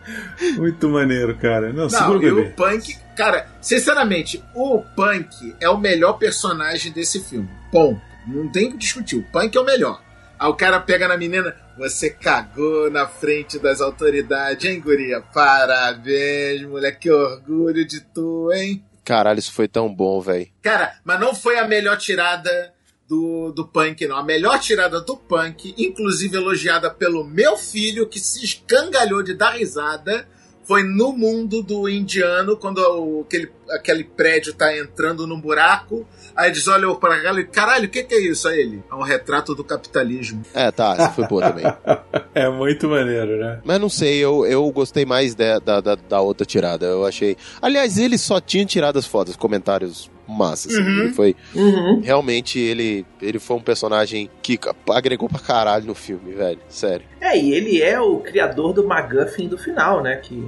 Muito maneiro, cara. Não, segura Não, o e bebê. o Punk, cara, sinceramente, o Punk é o melhor personagem desse filme. Ponto. Não tem o que discutir. O Punk é o melhor. Aí o cara pega na menina, você cagou na frente das autoridades, hein, guria? Parabéns, moleque, que orgulho de tu, hein? Caralho, isso foi tão bom, velho. Cara, mas não foi a melhor tirada do, do Punk, não. A melhor tirada do Punk, inclusive elogiada pelo meu filho, que se escangalhou de dar risada, foi no mundo do indiano, quando o- aquele, aquele prédio tá entrando num buraco. Aí eles olham pra cá e caralho, o que, que é isso? Aí ele, é um retrato do capitalismo. É, tá, essa foi boa também. (laughs) É muito maneiro, né? Mas não sei, eu, eu gostei mais da, da, da, da outra tirada. Eu achei. Aliás, ele só tinha tiradas fodas, comentários massas. assim. Uhum. Ele foi. Uhum. Realmente, ele, ele foi um personagem que agregou pra caralho no filme, velho. Sério. É, e ele é o criador do MacGuffin do final, né? Que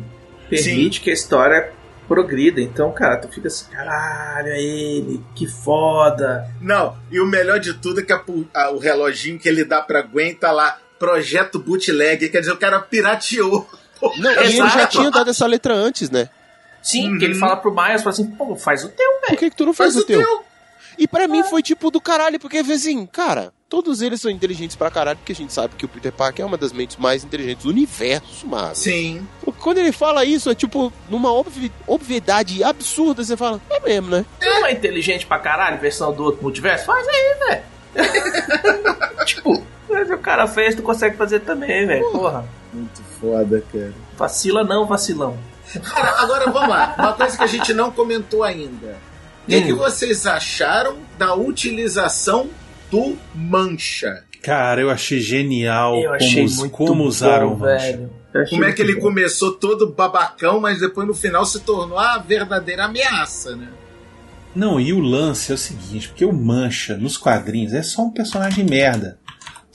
permite que a história progrida. Então, cara, tu fica assim, caralho, é ele, que foda. Não, e o melhor de tudo é que a a- o reloginho que ele dá pra Gwen tá lá, projeto bootleg, quer dizer, o cara pirateou. Não, e ele já tinha dado essa letra antes, né? Sim, Uhum. que ele fala pro Miles, fala assim, pô, faz o teu, Por velho. que, que tu não faz, Faz o teu? E pra mim foi tipo do caralho, porque assim, cara, todos eles são inteligentes pra caralho, porque a gente sabe que o Peter Parker é uma das mentes mais inteligentes do universo, Marvel. Sim. Quando ele fala isso, é tipo, numa obvi obviedade absurda, você fala, é mesmo, né? Não é inteligente pra caralho, versão do outro multiverso? Faz aí, velho. (laughs) tipo, mas o cara fez, tu consegue fazer também, velho. Porra. Muito foda, cara. Vacila não, vacilão. Cara, agora vamos lá. Uma coisa que a gente não comentou ainda. O que, Hum. que vocês acharam da utilização do mancha? Cara, eu achei genial Eu como, achei muito como bom, usaram o Mancha. velho. Como é que ele bom. começou todo babacão, mas depois no final se tornou a verdadeira ameaça, né? Não, e o lance é o seguinte, porque o Mancha, nos quadrinhos, é só um personagem merda.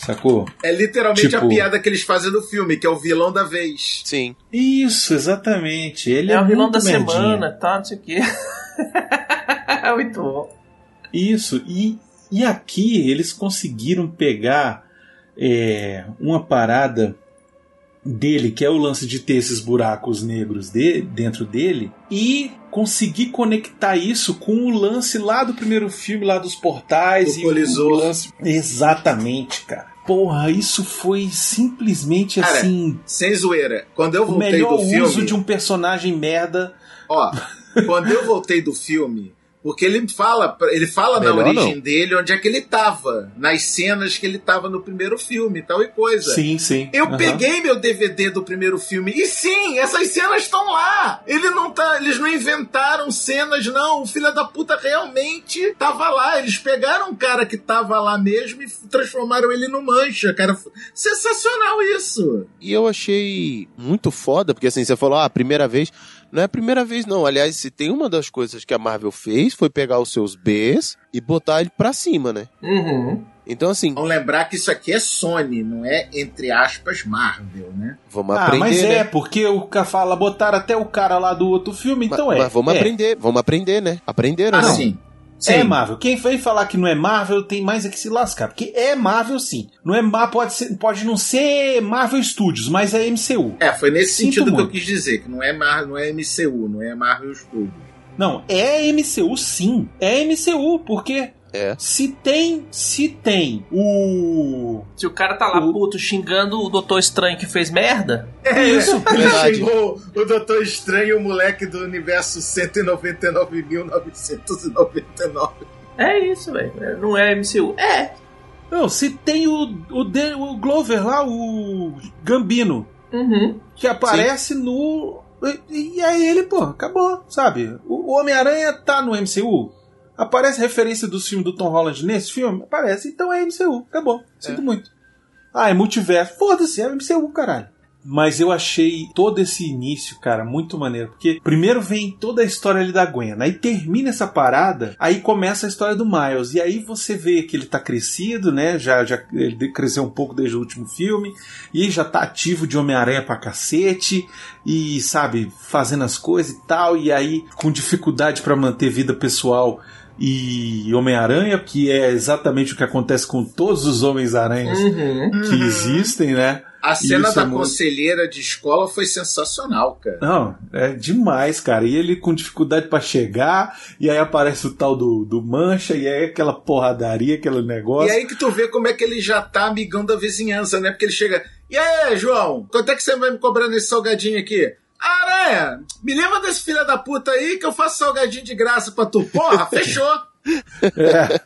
Sacou? É literalmente Tipo- a piada que eles fazem no filme, que é o vilão da vez. Sim. Isso, exatamente. Ele é, É o vilão muito da merdinha. semana, tá? Não sei o quê. (laughs) muito bom. Isso, e, e aqui eles conseguiram pegar é, uma parada dele, que é o lance de ter esses buracos negros de, dentro dele, e conseguir conectar isso com o lance lá do primeiro filme, lá dos portais. Do e colisor. o lance... Exatamente, cara. Porra, isso foi simplesmente Cara, assim. Sem zoeira. Quando eu O voltei melhor do filme. uso de um personagem merda. Ó, quando eu voltei do filme, porque ele fala, ele fala na origem não. dele onde é que ele tava, nas cenas que ele tava no primeiro filme, tal e coisa. Sim, sim. Eu Aham. peguei meu DVD do primeiro filme e sim, essas cenas estão lá. Ele não tá, eles não inventaram cenas não. O filho da puta realmente tava lá. Eles pegaram um cara que tava lá mesmo e transformaram ele no mancha, cara. Sensacional isso. E eu achei muito foda, porque assim, você falou, ah, a primeira vez. Não é a primeira vez, não. Aliás, se tem uma das coisas que a Marvel fez, foi pegar os seus Bs e botar ele pra cima, né? Uhum. Então, assim, Vamos lembrar que isso aqui é Sony, não é entre aspas Marvel, né? vamos Ah, aprender, mas né? é, porque o cara fala, botaram até o cara lá do outro filme, Ma- então é. Mas vamos é. aprender, vamos aprender, né? Aprenderam, Ah, né? sim. É Sim. Marvel. Quem vem falar que não é Marvel tem mais é que se lascar. Porque é Marvel sim. Não é pode, ser, pode não ser Marvel Studios, mas é MCU. É, foi nesse Sinto sentido que eu muito. quis dizer, que não é, Mar, não é MCU, não é Marvel Studios. Não, é MCU sim. É MCU, porque É. se tem. Se tem o. Se o cara tá lá O- puto xingando o Doutor Estranho que fez merda, É isso, Ele (laughs) verdade. chegou o Doutor Estranho, o moleque do universo 199.999. é isso, velho. Não é MCU. É. Não, se tem o, o, De- o Glover lá, o Gambino, Uhum. que aparece no. E, e aí ele, pô, acabou, sabe? O, o Homem-Aranha tá no MCU. Aparece referência do filme do Tom Holland nesse filme? Aparece, então é MCU, acabou. Sinto muito. Ah, é multiverso. Foda-se, é MCU, caralho. Mas eu achei todo esse início, cara, muito maneiro. Porque primeiro vem toda a história ali da Gwen, aí termina essa parada, aí começa a história do Miles. E aí você vê que ele tá crescido, né? Já, já ele cresceu um pouco desde o último filme. E já tá ativo de Homem-Aranha pra cacete. E, sabe, fazendo as coisas e tal. E aí com dificuldade pra manter vida pessoal e Homem-Aranha, que é exatamente o que acontece com todos os Homens-Aranhas Uhum. que existem, né? A cena Isso da é muito- conselheira de escola foi sensacional, cara. Não, é demais, cara. E ele com dificuldade pra chegar, e aí aparece o tal do, do Mancha, e aí aquela porradaria, aquele negócio. E aí que tu vê como é que ele já tá amigão da vizinhança, né? Porque ele chega. E aí, João, quanto é que você vai me cobrar nesse salgadinho aqui? Aranha, me leva desse filho da puta aí que eu faço salgadinho de graça pra tu. Porra, (laughs) fechou. É,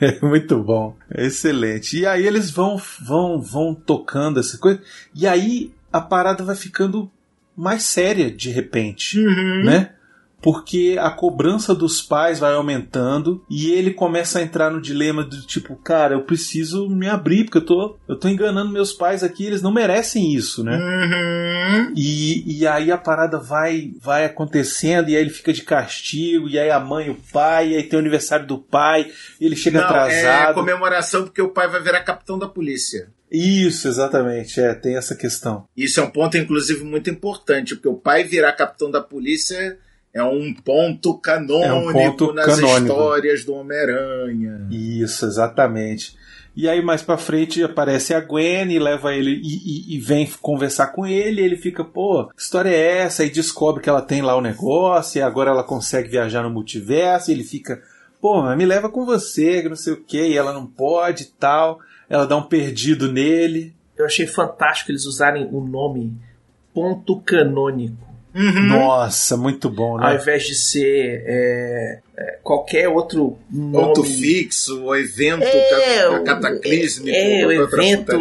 (laughs) é muito bom, é excelente. E aí eles vão, vão, vão tocando essa coisa, e aí a parada vai ficando mais séria de repente, né? Porque a cobrança dos pais vai aumentando e ele começa a entrar no dilema do tipo, cara, eu preciso me abrir, porque eu tô, eu tô enganando meus pais aqui, eles não merecem isso, né? Uhum. E, e aí a parada vai vai acontecendo, e aí ele fica de castigo, e aí a mãe e o pai, e aí tem o aniversário do pai, e ele chega Não, é atrasado. comemoração porque o pai vai virar capitão da polícia. Isso, exatamente, é, tem essa questão. Isso é um ponto, inclusive, muito importante, porque o pai virar capitão da polícia é um ponto canônico É um ponto nas canônico. histórias do Homem-Aranha. Isso, exatamente. E aí mais pra frente aparece a Gwen e leva ele e, e- e vem conversar com ele. E ele fica, pô, que história é essa? E descobre que ela tem lá o negócio e agora ela consegue viajar no multiverso. E ele fica, pô, mas me leva com você, que não sei o que, e ela não pode e tal. Ela dá um perdido nele. Eu achei fantástico eles usarem o nome ponto canônico. Nossa, muito bom, Ao né? invés de ser é, é, qualquer outro nome. Ponto fixo, o evento É, É, o evento.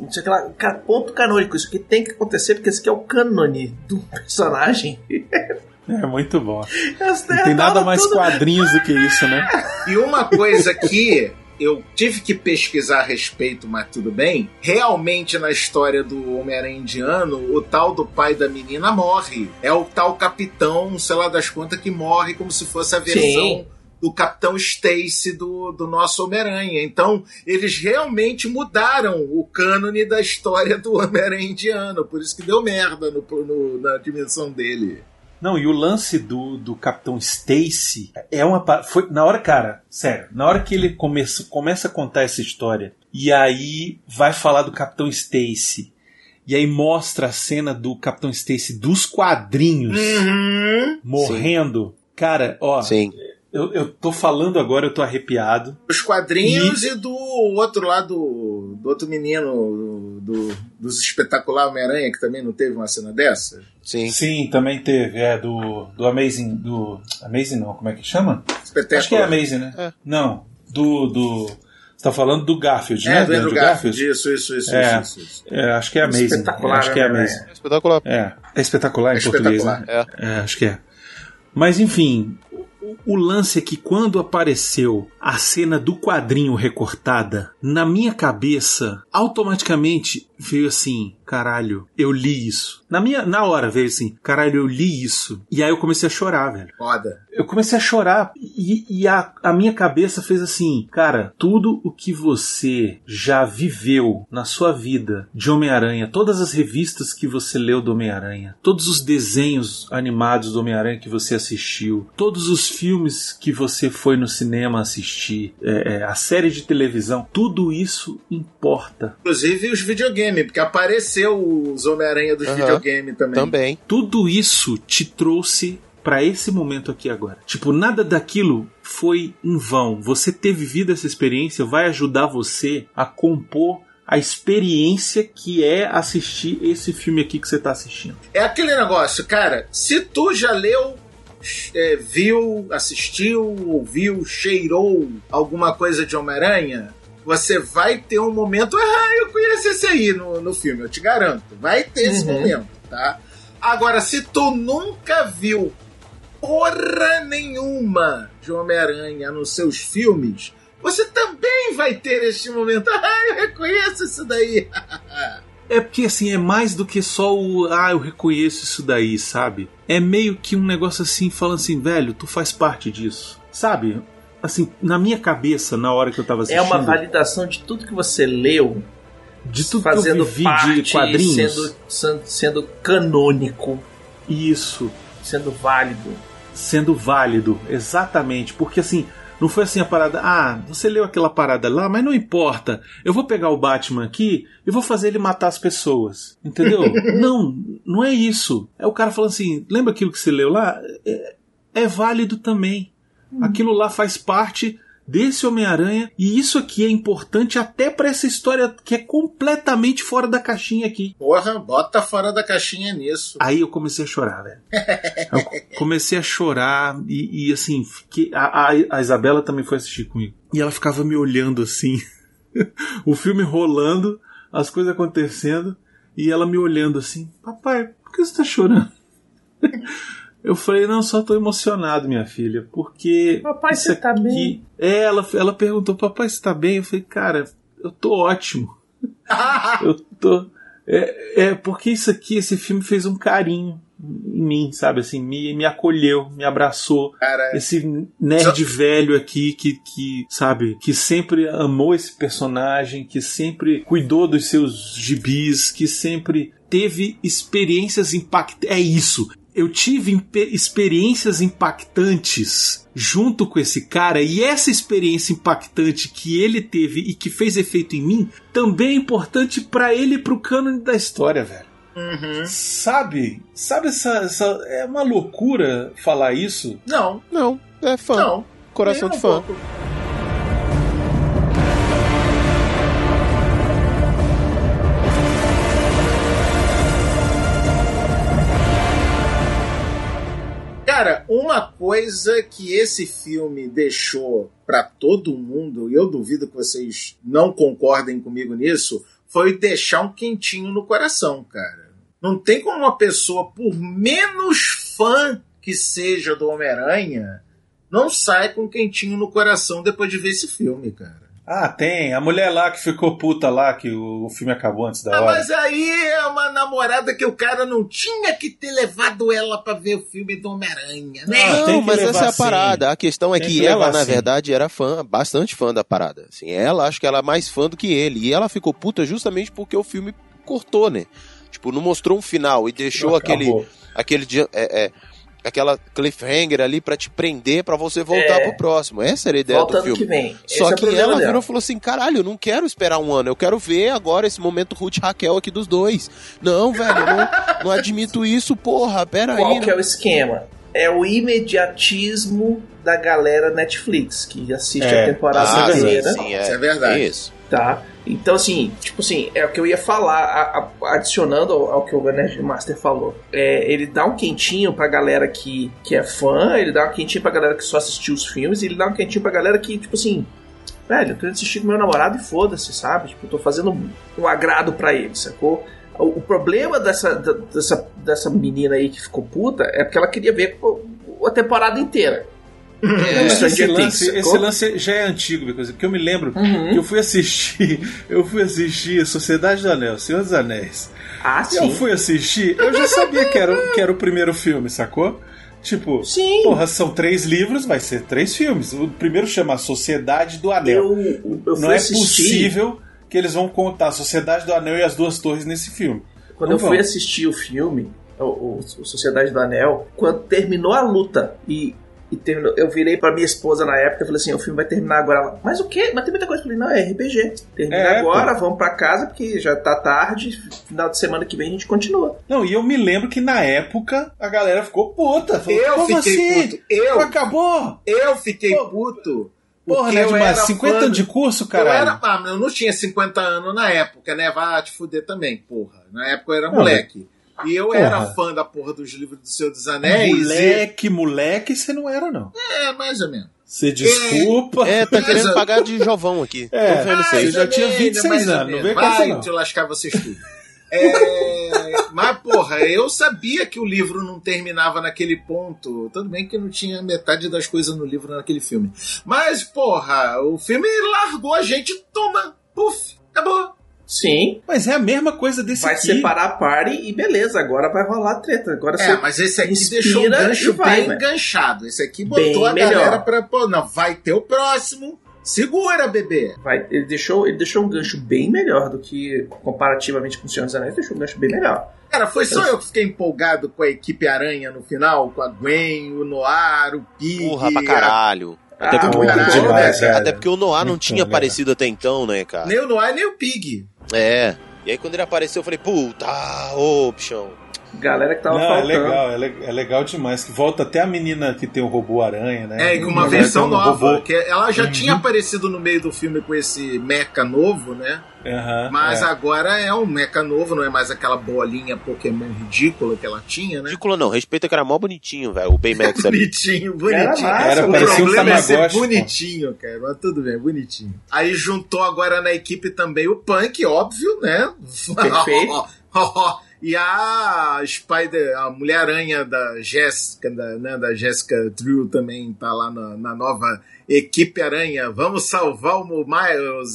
Não sei o que lá. Cara, ponto canônico. Isso que tem que acontecer porque esse aqui é o cânone do (laughs) personagem. É muito bom. Não tem nada mais tudo- quadrinhos do que isso, né? E uma coisa que (laughs) eu tive que pesquisar a respeito, mas tudo bem. Realmente na história do Homem-Aranha indiano, o tal do pai da menina morre. É o tal capitão, sei lá das quantas, que morre como se fosse a versão. Sim. Do Capitão Stacy do, do nosso Homem-Aranha. Então, eles realmente mudaram o cânone da história do Homem-Aranha indiano. Por isso que deu merda no, no- na dimensão dele. Não, e o lance do, do Capitão Stacy é uma. Foi, na hora, cara, sério, na hora que ele começa, começa a contar essa história, e aí vai falar do Capitão Stacy, e aí mostra a cena do Capitão Stacy dos quadrinhos Uhum. morrendo. Cara, ó, Sim. Eu, eu tô falando agora, eu tô arrepiado. Os quadrinhos e, do outro lado, do outro menino do, dos espetacular Homem-Aranha, que também não teve uma cena dessa. Sim. Sim, também teve, é, do, do Amazing. Do. Amazing não, como é que chama? Espetacular. Acho que é Amazing, né? É. Não, do. do você tá falando do Garfield, né? É, do Andrew Garfield. Garfield? Isso, isso, isso, É. isso, isso. É, acho que é Amazing. Espetacular, acho que é né, Amazing. É espetacular. É, é espetacular em É português, né? espetacular. É. É, acho que é. Mas enfim, o, lance é que quando apareceu a cena do quadrinho recortada, na minha cabeça, automaticamente veio assim, caralho, eu li isso. Na minha, na hora veio assim, caralho, eu li isso. E aí eu comecei a chorar, velho. Foda. Eu comecei a chorar e, e a, a minha cabeça fez assim, cara, tudo o que você já viveu na sua vida de Homem-Aranha, todas as revistas que você leu do Homem-Aranha, todos os desenhos animados do Homem-Aranha que você assistiu, todos os filmes que você foi no cinema assistir, é, é, a série de televisão, tudo isso importa. Inclusive os videogames, porque apareceu os Homem-Aranha dos Aham. videogames também. Também. Tudo isso te trouxe pra esse momento aqui agora. Tipo, nada daquilo foi em vão. Você ter vivido essa experiência vai ajudar você a compor a experiência que é assistir esse filme aqui que você tá assistindo. É aquele negócio, cara, se tu já leu, é, viu, assistiu, ouviu, cheirou alguma coisa de Homem-Aranha, você vai ter um momento. Ah, eu conheço esse aí no, no filme, eu te garanto. Vai ter esse Uhum. momento, tá? Agora, se tu nunca viu porra nenhuma de Homem-Aranha nos seus filmes, você também vai ter este momento. (laughs) Ah, eu reconheço isso daí. (laughs) É porque assim, é mais do que só o ah, eu reconheço isso daí, sabe? É meio que um negócio assim, falando assim, velho, tu faz parte disso. Sabe? Assim, na minha cabeça, na hora que eu tava É assistindo, uma validação de tudo que você leu, de tudo fazendo que eu vivi parte, de quadrinhos. Sendo, sendo canônico, Isso. Sendo válido. sendo válido, exatamente, porque assim, não foi assim a parada, ah, você leu aquela parada lá, mas não importa, eu vou pegar o Batman aqui e vou fazer ele matar as pessoas, entendeu? (laughs) não, não é isso. É o cara falando assim, lembra aquilo que você leu lá? É, é válido também. Aquilo lá faz parte desse Homem-Aranha e isso aqui é importante até pra essa história que é completamente fora da caixinha aqui. Porra, bota fora da caixinha nisso. Aí eu comecei a chorar, velho. (laughs) Eu comecei a chorar e, e, assim, fiquei, a, a, a Isabela também foi assistir comigo. E ela ficava me olhando assim, (laughs) o filme rolando, as coisas acontecendo, e ela me olhando assim, papai, por que você tá chorando? Eu falei, não, só tô emocionado, minha filha, porque. Papai, isso você tá aqui- bem? É, ela, ela perguntou, papai, você tá bem? Eu falei, cara, eu tô ótimo. (laughs) eu tô. É, é porque isso aqui, esse filme fez um carinho em mim, sabe? Assim, me, me acolheu, me abraçou. Cara, Esse nerd velho aqui que, que, sabe, que sempre amou esse personagem, que sempre cuidou dos seus gibis, que sempre teve experiências impactantes. É isso. Eu tive experiências impactantes junto com esse cara, e essa experiência impactante que ele teve e que fez efeito em mim também é importante pra ele e pro cânone da história, velho. Uhum. Sabe? Sabe essa, essa. É uma loucura falar isso. Não, Não, é fã. não. coração Nem de um fã. pouco. Cara, uma coisa que esse filme deixou pra todo mundo, e eu duvido que vocês não concordem comigo nisso, foi deixar um quentinho no coração, cara. Não tem como uma pessoa, por menos fã que seja do Homem-Aranha, não sai com um quentinho no coração depois de ver esse filme, cara. Ah, tem. A mulher lá que ficou puta lá, que o, filme acabou antes da Ah, hora. mas aí é uma namorada que o cara não tinha que ter levado ela pra ver o filme do Homem-Aranha, né? Ah, Não, que mas essa é a sim. parada. A questão é Tem que, que ela, na sim. verdade, era fã, bastante fã da parada. Assim, ela acho que ela é mais fã do que ele. E ela ficou puta justamente porque o filme cortou, né? Tipo, não mostrou um final e deixou aquele, Acabou. aquele dia- é, é, aquela cliffhanger ali pra te prender pra você voltar É. pro próximo. Essa era a ideia Volta do filme. que vem. Só é que ela dela. virou e falou assim: caralho, eu não quero esperar um ano, eu quero ver agora esse momento Ruth e Raquel aqui dos dois. Não, velho, não, não admito isso, porra, pera Qual aí. que é o esquema? É o imediatismo da galera Netflix, que assiste É. a temporada Ah, sim, inteira. sim, é. Isso é verdade. Isso. Tá? Então, assim, tipo assim, é o que eu ia falar, a- a- adicionando ao, ao que o Nerd Master falou. É, ele dá um quentinho pra galera que, que é fã, ele dá um quentinho pra galera que só assistiu os filmes, e ele dá um quentinho pra galera que, tipo assim, velho, eu tô assistir com meu namorado e foda-se, sabe? Tipo, eu tô fazendo um, um agrado pra ele, sacou? O, o problema dessa, da- dessa, dessa menina aí que ficou puta é porque ela queria ver a temporada inteira. É, Mas esse lance, esse lance já é antigo, porque eu me lembro Uhum. que eu fui assistir, (laughs) eu fui assistir Sociedade do Anel, Senhor dos Anéis. Ah, E eu sim. fui assistir, eu já sabia que era, que era o primeiro filme, sacou? Tipo, Sim. porra, são três livros, vai ser três filmes. O primeiro chama Sociedade do Anel. Eu, eu fui Não é assistir- possível que eles vão contar a Sociedade do Anel e as Duas Torres nesse filme. Quando Não eu fui vão. assistir o filme, o, o- o Sociedade do Anel, quando terminou a luta e, e terminou, eu virei pra minha esposa na época e falei assim: o filme vai terminar agora. Ela, Mas o quê? Mas tem muita coisa. Eu falei: não, é RPG. Termina É, agora, vamos pra casa porque já tá tarde. Final de semana que vem a gente continua. Não, e eu me lembro que na época a galera ficou puta. Falou, Eu Como fiquei assim? puto. Eu, Acabou! eu fiquei Pô, puto. Porra, né, era 50 fã anos de curso, Eu, era, caralho. ah, eu não tinha 50 anos na época, né? Vai te fuder também, porra. Na época eu era Não, moleque. E eu Porra. era fã da porra dos livros do Senhor dos Anéis. Moleque, moleque, você não era, não. e- É, mais ou menos. Você desculpa. É, tá querendo pagar de Jovão aqui. É. Eu já tinha 26 mais ou anos, não vem com essa, Vai não. te lascar vocês tudo. É, (laughs) mas, porra, eu sabia que o livro não terminava naquele ponto. Tudo bem que não tinha metade das coisas no livro naquele filme. Mas, porra, o filme largou a gente, toma, puf, acabou. Sim, Mas é a mesma coisa desse vai aqui. separar a party e beleza, agora vai rolar treta. Agora É, mas esse aqui deixou um gancho e vai, bem né? enganchado. Esse aqui Bem botou a melhor. galera pra, pô, não, vai ter o próximo. Segura, bebê. Vai, ele, deixou, ele deixou um gancho bem melhor do que comparativamente com o Senhor dos Anéis, deixou um gancho bem melhor. Cara, foi só eu que fiquei empolgado com a equipe Aranha no final, com a Gwen, o Noir, o Pig. Porra, pra a- caralho. Ah, Até, porque, muito o- né, até- porque o Noah não Muito tinha legal. aparecido até então, né, cara? Nem o Noir, nem o Pig. É. E aí quando ele apareceu, eu falei, puta, bichão. Galera que tava Não, é faltando. legal, é, le- é legal demais. Que volta até a menina que tem o robô aranha, né? É, e com uma Agora versão um nova. robô. Que ela já Uhum. tinha aparecido no meio do filme com esse mecha novo, né? Aham, Mas é. agora é um mecha novo, não é mais aquela bolinha Pokémon ridícula que ela tinha, né? Ridículo não, respeita que era mó bonitinho, velho. O Baymax (laughs) ali. Bonitinho, bonitinho. massa, Era, o parecia um problema é ser bonitinho, cara. Mas tudo bem, bonitinho. Aí juntou agora na equipe também o Punk, óbvio, né? (laughs) Perfeito. E a Spider, a Mulher-Aranha da Jéssica, da, né, da Jéssica Drew também tá lá na, na nova equipe Aranha. Vamos salvar o Miles!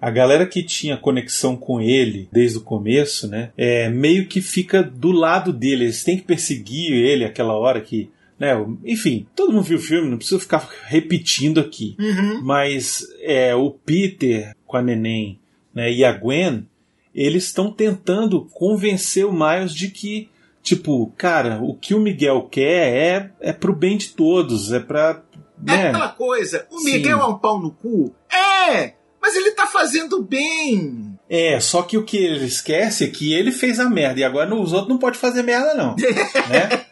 A galera que tinha conexão com ele desde o começo, né? É, meio que fica do lado dele. Eles têm que perseguir ele aquela hora que. Né, enfim, todo mundo viu o filme, não precisa ficar repetindo aqui. Uhum. Mas é, o Peter com a neném né, e a Gwen, eles estão tentando convencer o Miles de que, tipo, cara, o que o Miguel quer é, é pro bem de todos, é pra. É Né? aquela coisa, o Sim. Miguel é um pau no cu? É! Mas ele tá fazendo bem! É, só que o que ele esquece é que ele fez a merda e agora os outros não podem fazer merda, não. (laughs) né?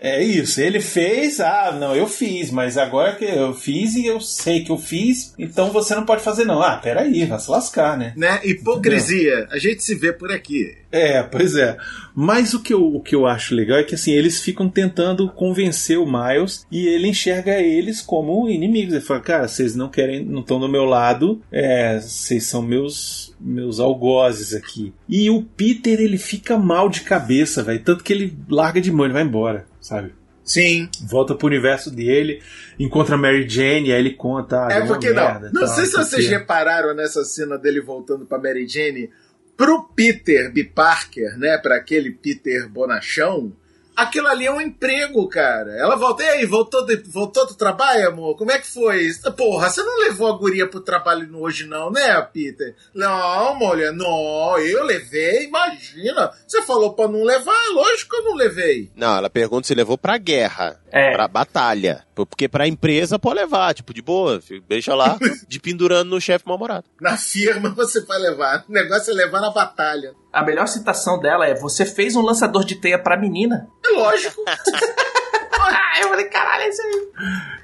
É isso, ele fez, ah, não, eu fiz, mas agora que eu fiz e eu sei que eu fiz, então você não pode fazer não. Ah, peraí, vai se lascar, né? Né? Hipocrisia. A gente se vê por aqui. É, pois é. Mas o que, eu, o que eu acho legal é que assim, eles ficam tentando convencer o Miles e ele enxerga eles como inimigos. Ele fala, cara, vocês não querem, não estão do meu lado, é, vocês são meus meus algozes aqui. E o Peter, ele fica mal de cabeça, velho. Tanto que ele larga de mão, ele vai embora, sabe? Sim. Volta pro universo dele, encontra a Mary Jane, aí ele conta. Ah, É porque não. merda, Não tal, sei se vocês repararam nessa cena dele voltando pra Mary Jane. Pro Peter B. Parker, né? Pra aquele Peter Bonachão. Aquilo ali é um emprego, cara. Ela volta. E aí, voltou, de- voltou do trabalho, amor? Como é que foi? Porra, você não levou a guria pro trabalho hoje, não, né, Peter? Não, mulher, não, eu levei, imagina. Você falou pra não levar, lógico que eu não levei. Não, ela pergunta se levou pra guerra, É. pra batalha. Porque pra empresa pode levar, tipo, de boa, filho, deixa lá, (laughs) de pendurando no chefe mal-humorado. Na firma (laughs) você vai levar. O negócio é levar na batalha. A melhor citação dela é: Você fez um lançador de teia pra menina? É lógico. (laughs) Ah, eu falei, caralho, é isso aí.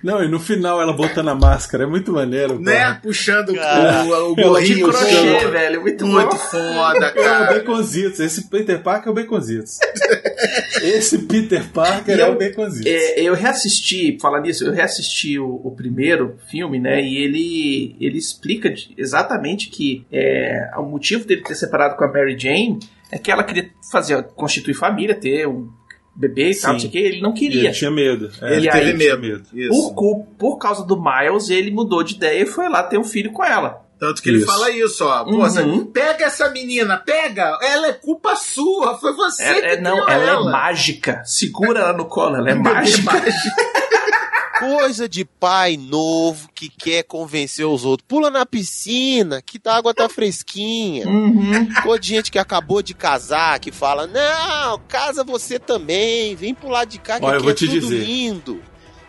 Não, e no final ela botando a máscara, é muito maneiro. né? porra. Puxando Cara, o, o de gorrinho. crochê, assim, velho, muito Muito foda, É o cara. Baconzitos. Esse Peter Parker é o Baconzitos. Esse Peter Parker é eu- o Baconzitos. É, eu reassisti, falar nisso, eu reassisti o, o primeiro filme, né? E ele, ele explica exatamente que é, o motivo dele ter separado com a Mary Jane é que ela queria fazer, constituir família, ter um bebê e tal, Sim. não sei o que, ele não E queria. ele tinha medo. É, Ele teve aí, medo. Por, por causa do Miles, ele mudou de ideia e foi lá ter um filho com ela. Tanto que ele Isso. fala isso, ó. Pô, Uhum. você pega essa menina, pega! Ela é culpa sua, foi você É, que é, não, ela, ela. é mágica. Segura ela no colo, ela é Bebê mágica. (laughs) Coisa de pai novo que quer convencer os outros. Pula na piscina, que a água tá fresquinha. Uhum. Ou de gente que acabou de casar, que fala, não, casa você também, vem pular de cá que Olha, eu aqui vou é te tudo dizer. lindo.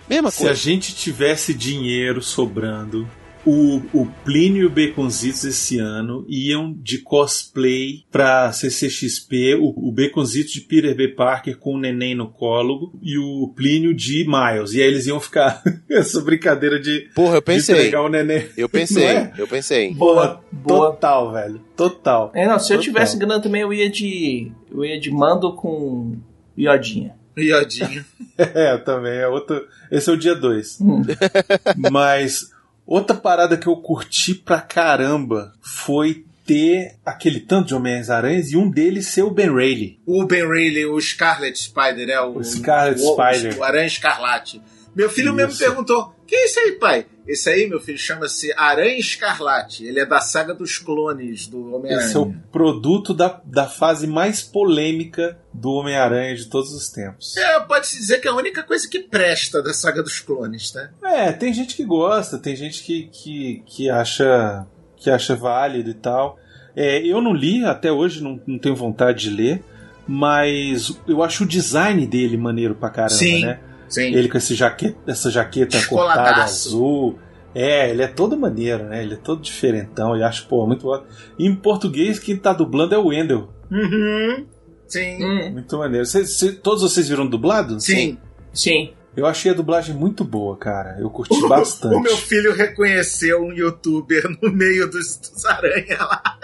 Mesma Se a coisa. gente tivesse dinheiro sobrando, o, o Plínio e o Baconzitos esse ano iam de cosplay pra CCXP, o, o Baconzitos de Peter B. Parker com o neném no colo e o Plínio de Miles. E aí eles iam ficar (laughs) essa brincadeira de, Porra, eu de pensei. entregar o neném. Eu pensei, é? eu pensei. Boa, boa. total, velho. Total. É, não, se eu Total. tivesse grana também, eu ia de. Eu ia de mando com iodinha. Iodinho. (laughs) É, também é outro. Esse é o dia 2. Hum. (laughs) Mas outra parada que eu curti pra caramba foi ter aquele tanto de Homens-Aranhas e um deles ser o Ben Reilly. O Ben Reilly, o Scarlet Spider, é o, O Scarlet o, Spider. O Aranha Escarlate. Meu filho mesmo Isso. perguntou: que é isso aí, pai? Esse aí, meu filho, chama-se Aranha Escarlate. Ele é da saga dos clones do Homem-Aranha. Esse é o produto da, da fase mais polêmica do Homem-Aranha de todos os tempos. É, pode-se dizer que é a única coisa que presta da saga dos clones, tá? É, tem gente que gosta, tem gente que, que, que acha que acha válido e tal. É, eu não li até hoje, não, não tenho vontade de ler, mas eu acho o design dele maneiro pra caramba, Sim. né? Sim. Ele com esse jaqueta, essa jaqueta cortada azul. É, ele é todo maneiro, né? Ele é todo diferentão. E acho, pô, muito bom. E em português, quem tá dublando é o Wendell. Uhum. Sim. Hum, Muito maneiro. Cês- cê- todos vocês viram dublado? Sim. sim. Eu achei a dublagem muito boa, cara. Eu (laughs) curti bastante. O meu filho reconheceu um youtuber no meio dos, dos aranha lá.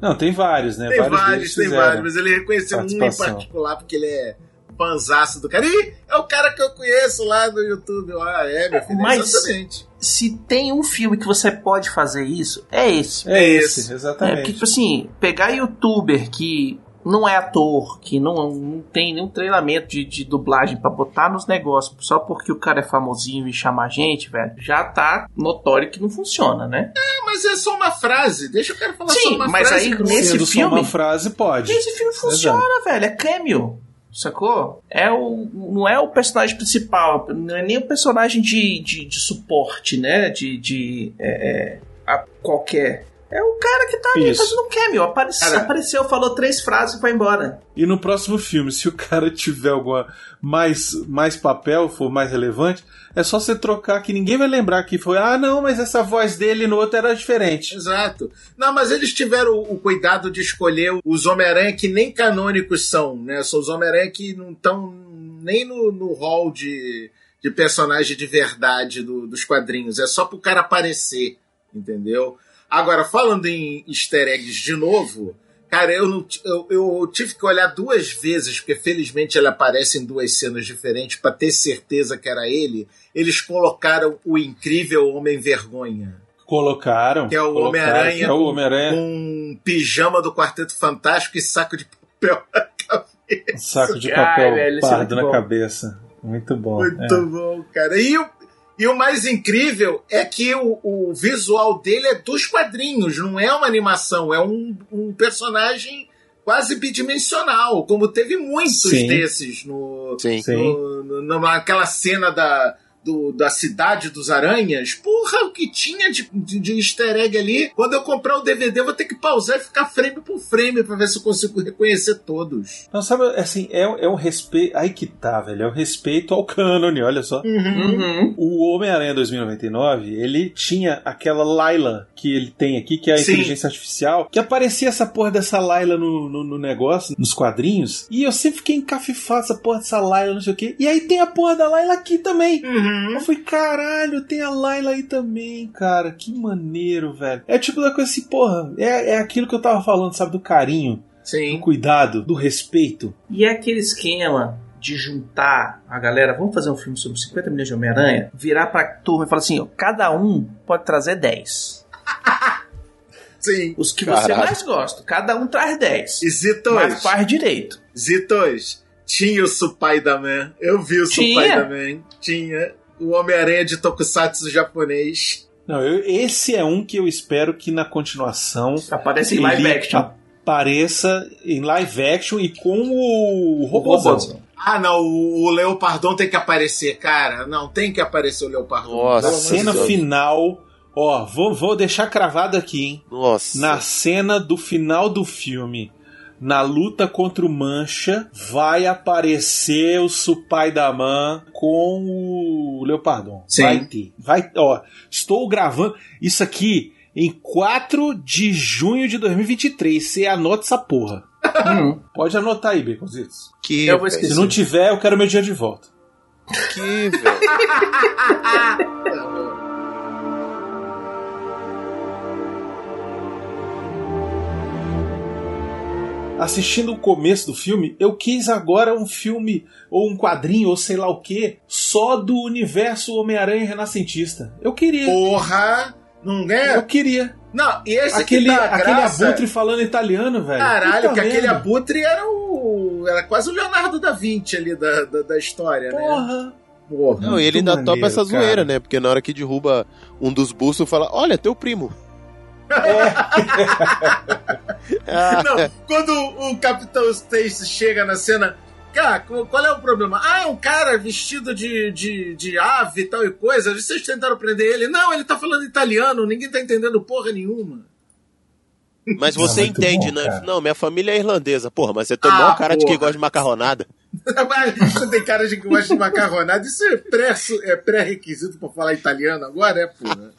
Não, tem vários, né? Tem vários, deles tem vários, mas ele reconheceu um em particular porque ele é fanzaço do cara. Ih, é o cara que eu conheço lá no YouTube. Eu, Ah, é, meu filho, Mas- exatamente. Se tem um filme que você pode fazer isso, é esse. É Esse. esse, É, exatamente. porque, tipo assim, pegar youtuber que não é ator, que não, não tem nenhum treinamento de, de dublagem pra botar nos negócios só porque o cara é famosinho e chama a gente, velho, já tá notório que não funciona, né? Ah, mas é só uma frase. Deixa o cara falar Sim, só uma mas frase. aí cara. nesse Sendo só filme- uma frase, pode. Esse filme funciona, velho, é cameo. Sacou? É o, não é o personagem principal, não é nem o personagem de, de, de suporte, né? De, de é, é, a qualquer. É o cara que tá ali Isso. fazendo um cameo. Aparece, Cara. apareceu, falou três frases e foi embora. E no próximo filme, (laughs) se o cara tiver alguma mais, mais papel, for mais relevante, é só você trocar que ninguém vai lembrar que foi, ah, não, mas essa voz dele no outro era diferente. Exato. Não, mas eles tiveram o, o cuidado de escolher os Homem-Aranha que nem canônicos são, né? São os Homem-Aranha que não estão nem no, no hall de, de personagem de verdade do- dos quadrinhos. É só pro cara aparecer, entendeu? Agora, falando em easter eggs de novo, cara, eu, não eu, eu tive que olhar duas vezes, porque felizmente ele aparece em duas cenas diferentes, pra ter certeza que era ele. Eles colocaram o incrível Homem Vergonha. Colocaram. Que é o Homem-Aranha É o com- Homem-Aranha. com pijama do Quarteto Fantástico e saco de papel na cabeça. Um saco de Ai, papel velho, isso é pardo na bom. cabeça. Muito bom. Muito é. bom, cara. E o, e o mais incrível é que o, o visual dele é dos quadrinhos, não é uma animação, é um, um personagem quase bidimensional, como teve muitos Sim. desses no, Sim. no- no- naquela cena da, do- da cidade dos aranhas. Porra, o que tinha de, de, de easter egg ali. Quando eu comprar o DVD, eu vou ter que pausar e ficar frame por frame pra ver se eu consigo reconhecer todos. Não, sabe, assim, é, é um respeito. Aí que tá, velho. É um respeito ao cânone, olha só. Uhum. O Homem-Aranha 2099, ele tinha aquela Layla que ele tem aqui, que é a Sim. inteligência artificial, que aparecia essa porra dessa Layla no, no, no negócio, nos quadrinhos, e eu sempre fiquei encafifado essa porra dessa Layla, não sei o quê. E aí tem a porra da Layla aqui também. Eu falei, caralho, tem a Layla aí também, cara. Que maneiro, velho. É tipo da coisa assim, porra, é, é aquilo que eu tava falando, sabe, do carinho, Sim. do cuidado, do respeito. E é aquele esquema de juntar a galera, vamos fazer um filme sobre 50 milhões de Homem-Aranha, virar pra turma e falar assim, ó, cada um pode trazer 10. (laughs) Sim. Os que você Caralho. mais gosta, cada um traz 10. E Zitos? Mas faz direito. Zitos, tinha o Spider-Man. Eu vi o Tinha? Spider-Man. Tinha. O Homem-Aranha de Tokusatsu japonês. Não, eu- esse é um que eu espero que na continuação Aparece em live action. Apareça em live action e com o robôzão. robôzão. Ah, não, o, o Leopardon tem que aparecer, cara. Não, tem que aparecer o Leopardon. Na amor de cena Deus. final, ó, vou, vou deixar cravado aqui, hein? Nossa. Na cena do final do filme, na luta contra o Mancha, vai aparecer o Supai da Man com o Leopardon. Sim. Vai ter. Vai, ó, estou gravando isso aqui em 4 de junho de 2023. Você anota essa porra. Hum. Pode anotar aí, Baconzitos. Que, Eu vou esquecer. Se não tiver, eu quero meu dia de volta. Que, velho. (laughs) assistindo o começo do filme, eu quis agora um filme, ou um quadrinho, ou sei lá o que, só do universo Homem-Aranha renascentista. Eu queria. Porra! Não é? Eu queria. Não, e esse Aquele, que dá aquele graça... abutre falando italiano, velho. Caralho, que aquele abutre era o. Era quase o Leonardo da Vinci ali da, da, da história, né? Porra. Porra. Não, e ele ainda topa essa cara. zoeira, né? Porque na hora que derruba um dos bustos, fala: Olha, teu primo. Ah, Não, quando o Capitão Stacy chega na cena, cara, qual é o problema? Ah, é um cara vestido de, de, de ave e tal e coisa. Vocês tentaram prender ele? Não, ele tá falando italiano, ninguém tá entendendo porra nenhuma. Mas você entende, bom, né? cara. Não, minha família é irlandesa. Porra, mas você tem Ah, maior cara de quem porra. gosta de macarronada. (laughs) Você tem cara de que gosta de macarronada. Isso é pré- é pré-requisito pra falar italiano agora, é, porra?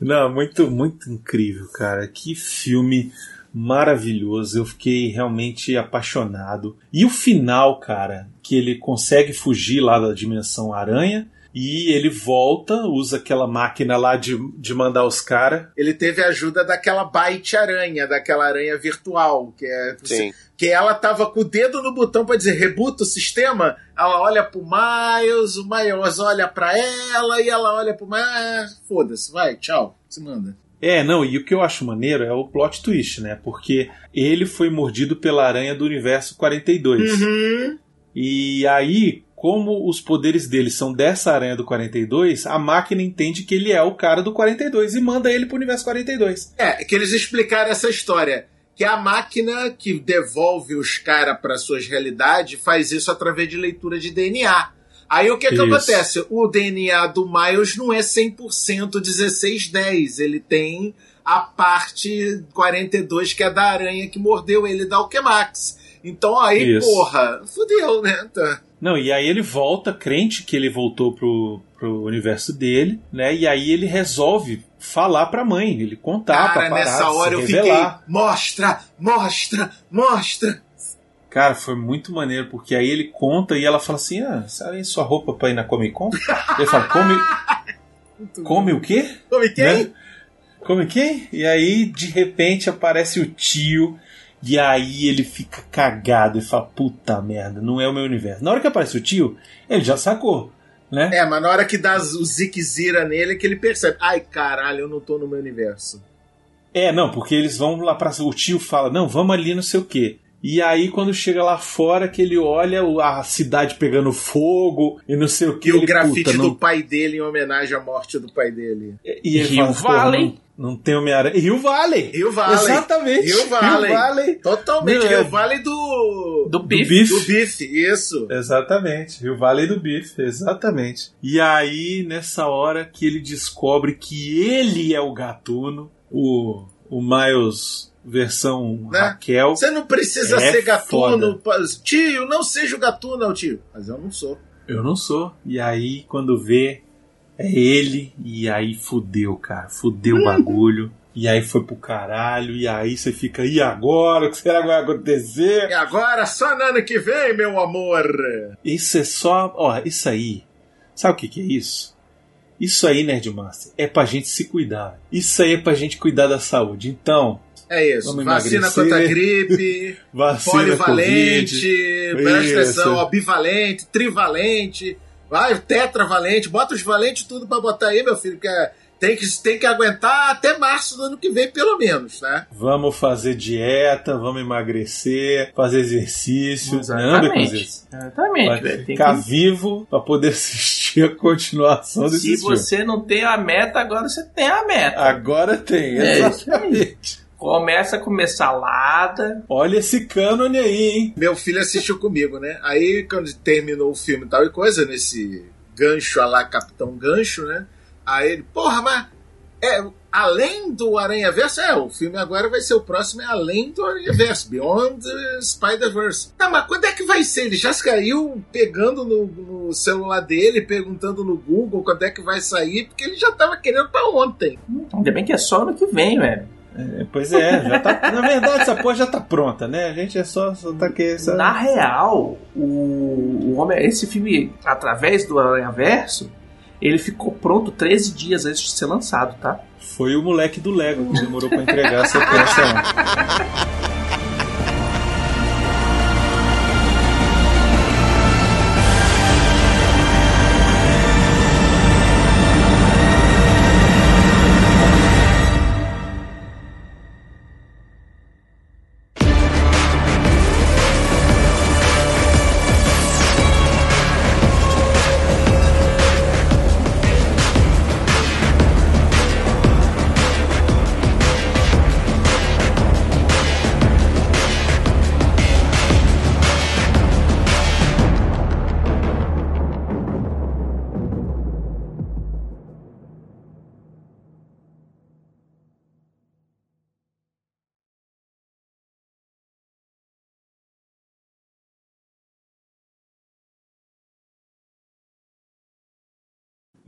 Não, muito, muito incrível, cara. Que filme maravilhoso. Eu fiquei realmente apaixonado. E o final, cara, que ele consegue fugir lá da dimensão aranha. E ele volta, usa aquela máquina lá de, de mandar os caras. Ele teve a ajuda daquela Byte Aranha, daquela aranha virtual, que é. Sim. Que ela tava com o dedo no botão pra dizer rebuta o sistema. Ela olha pro Miles, o Miles olha pra ela e ela olha pro Miles. Ah, Foda-se, vai, tchau, se manda. É, não, e o que eu acho maneiro é o plot twist, né? Porque ele foi mordido pela aranha do universo 42. Uhum. E aí, como os poderes dele são dessa aranha do 42, a máquina entende que ele é o cara do 42 e manda ele pro universo 42. É, que eles explicaram essa história. Que a máquina que devolve os caras para suas realidades faz isso através de leitura de DNA. Aí o que, que Isso. acontece? O DNA do Miles não é 100% 1610. Ele tem a parte 42 que é da aranha que mordeu ele da Alquemax. Então aí, Isso. porra, fudeu, né? Tá. Não, e aí ele volta, crente que ele voltou pro, pro universo dele, né? E aí ele resolve falar pra mãe, ele contar Cara, pra parar, nessa hora eu fiquei. revelar. Mostra, mostra, mostra. Cara, foi muito maneiro, porque aí ele conta e ela fala assim: Ah, sabe sua roupa pra ir na Comic Con? ele fala: Come. (laughs) Come o quê? Come quem? Né? Come quem? E aí, de repente, aparece o tio. E aí ele fica cagado e fala: Puta merda, não é o meu universo. Na hora que aparece o tio, ele já sacou, né? É, mas na hora que dá o ziquezira nele é que ele percebe. Ai, caralho, eu não tô no meu universo. É, não, porque eles vão lá pra. O tio fala: Não, vamos ali, não sei o quê. E aí, quando chega lá fora, que ele olha o- a cidade pegando fogo e não sei o que. E o ele, grafite "Puta, do não pai dele em homenagem à morte do pai dele. E ele Rio fala. Não, tem Homem-Aranha. Rio Valley! Rio Valley. Exatamente! Rio Valley. Rio Valley. Totalmente. Não, é- Rio Valley do. Do bife. Do bife, isso. Exatamente, Rio Valley do Bife, exatamente. E aí, nessa hora que ele descobre que ele é o gatuno, o, o Miles versão Né? Raquel. Você não precisa É ser gatuno. foda. Tio, não seja o gatuno, tio. Mas eu não sou. Eu não sou. E aí, quando vê, é ele, e aí fudeu, cara. Fudeu o bagulho. E aí foi pro caralho, e aí você fica, e agora? O que será que vai acontecer? E agora, só no ano que vem, meu amor. Isso é só. Ó, isso aí. Sabe o que, que é isso? Isso aí, Nerdmaster, é pra gente se cuidar. Isso aí é pra gente cuidar da saúde. Então, É isso. Vacina emagrecer. contra a gripe, (laughs) vacina polivalente, presta atenção, bivalente, trivalente, vai, tetravalente, bota os valentes tudo pra botar aí, meu filho, porque é- tem que, tem que aguentar até março do ano que vem, pelo menos, né? Vamos fazer dieta, vamos emagrecer, fazer exercício. Não, Exatamente. Beconzitos? Exatamente, Vai ficar que... vivo pra poder (laughs) assistir a continuação desse Se filme. você não tem a meta, agora você tem a meta. Agora tem, É isso exatamente. Começa a comer salada. Olha esse cânone aí, hein? Meu filho assistiu comigo, né? Aí, quando terminou o filme e tal e coisa, nesse gancho a lá, Capitão Gancho, né? Aí ele, porra, mas é, além do Aranha Verso, é, o filme agora vai ser o próximo, é além do Aranha Verso, Beyond the Spider-Verse. Tá, mas quando é que vai ser? Ele já caiu pegando no, no celular dele, perguntando no Google quando é que vai sair, porque ele já tava querendo pra ontem. Ainda bem que é só ano que vem, velho. É, pois é, já tá. Na verdade, essa porra já tá pronta, né? A gente é só, só tá aqui. Essa... Na real, o, o homem, esse filme, através do Aranha Verso, ele ficou pronto 13 dias antes de ser lançado, tá? Foi o moleque do Lego que demorou pra entregar a sequência (laughs)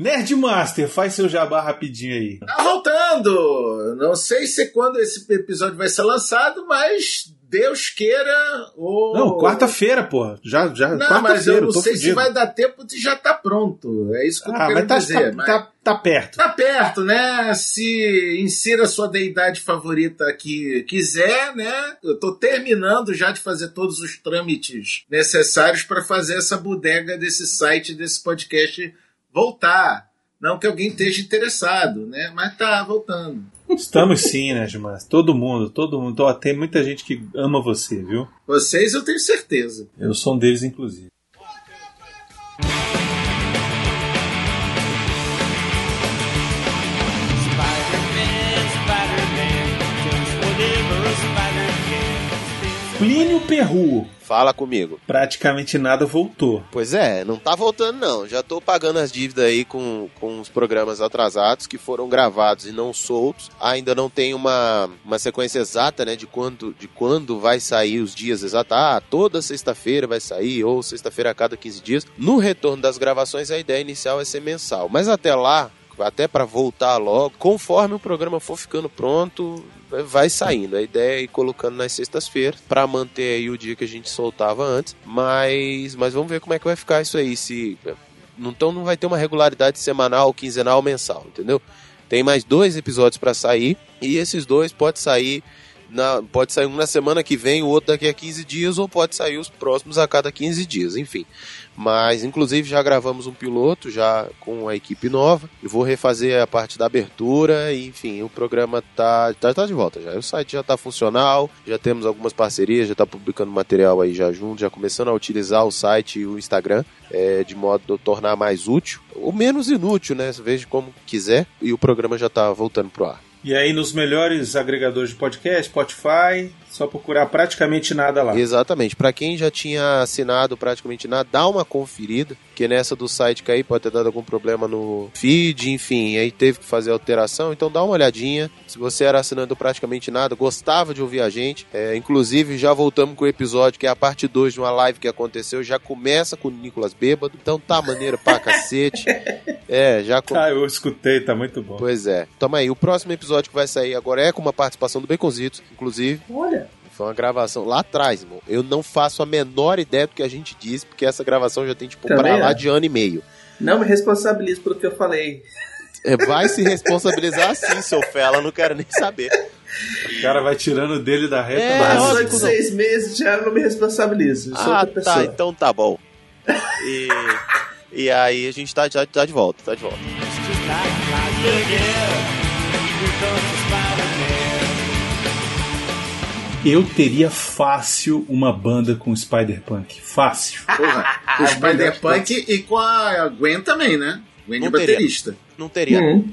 Nerdmaster, faz seu jabá rapidinho aí. Tá voltando! Não sei se quando esse episódio vai ser lançado, mas Deus queira ou. Não, quarta-feira, pô. Já, já, Não, mas eu não sei se fudido. vai dar tempo de já tá pronto. É isso que eu Ah, querendo mas tá, dizer. tá, mas- tá, tá perto. Tá perto, né? Se insira sua deidade favorita que quiser, né? Eu tô terminando já de fazer todos os trâmites necessários para fazer essa bodega desse site, desse podcast voltar. Não que alguém esteja interessado, né? Mas tá voltando. Estamos sim, Nerdmaster. Todo mundo, todo mundo. Ó, Tem muita gente que ama você, viu? Vocês eu tenho certeza. Eu sou um deles, inclusive. Plínio Perru. Fala comigo. Praticamente nada voltou. Pois é, não tá voltando não. Já tô pagando as dívidas aí com, com os programas atrasados que foram gravados e não soltos. Ainda não tem uma, uma sequência exata, né, de quando, de quando vai sair os dias exatos. Ah, toda sexta-feira vai sair, ou sexta-feira a cada 15 dias. No retorno das gravações, a ideia inicial é ser mensal. Mas até lá, até para voltar logo. Conforme o programa for ficando pronto, vai saindo. A ideia é ir colocando nas sextas-feiras para manter aí o dia que a gente soltava antes. Mas, mas vamos ver como é que vai ficar isso aí. Se então não vai ter uma regularidade semanal, quinzenal, mensal, entendeu? Tem mais dois episódios para sair e esses dois pode sair na, pode sair um na semana que vem, o outro daqui a 15 dias, ou pode sair os próximos a cada 15 dias, enfim. Mas, inclusive, já gravamos um piloto já com a equipe nova. Eu vou refazer a parte da abertura, enfim, o programa tá, tá, tá de volta já. O site já tá funcional, já temos algumas parcerias, já tá publicando material aí já junto, já começando a utilizar o site e o Instagram é, de modo a tornar mais útil, ou menos inútil, né? Veja como quiser, e o programa já tá voltando pro ar. E aí nos melhores agregadores de podcast, Spotify, só procurar praticamente nada lá. Exatamente. Para quem já tinha assinado praticamente nada, dá uma conferida, que nessa do site cair pode ter dado algum problema no feed, enfim, aí teve que fazer alteração, então dá uma olhadinha. Se você era assinando praticamente nada, gostava de ouvir a gente, é, inclusive já voltamos com o episódio que é a parte 2 de uma live que aconteceu, já começa com o Nicolas bêbado, então tá maneiro pra cacete. (laughs) É, já com... Ah, eu escutei, tá muito bom. Pois é. Tamo aí, o próximo episódio que vai sair agora é com uma participação do Baconzitos, inclusive. Olha. Foi uma gravação lá atrás, irmão. Eu não faço a menor ideia do que a gente disse, porque essa gravação já tem, tipo, Também pra lá é. de ano e meio. Não me responsabilizo pelo que eu falei. É, vai se responsabilizar sim, seu fela, não quero nem saber. O cara vai tirando dele da reta. É, olha, de seis meses já eu não me responsabilizo. Eu sou Ah, tá, então tá bom. E, e aí a gente tá, já, tá de volta, tá de volta. Eu teria fácil uma banda com Spider-Punk. Fácil. (laughs) Porra, com o Spider-Punk e com a Gwen também, né? Gwen Não é teria. baterista. Não teria. Hum.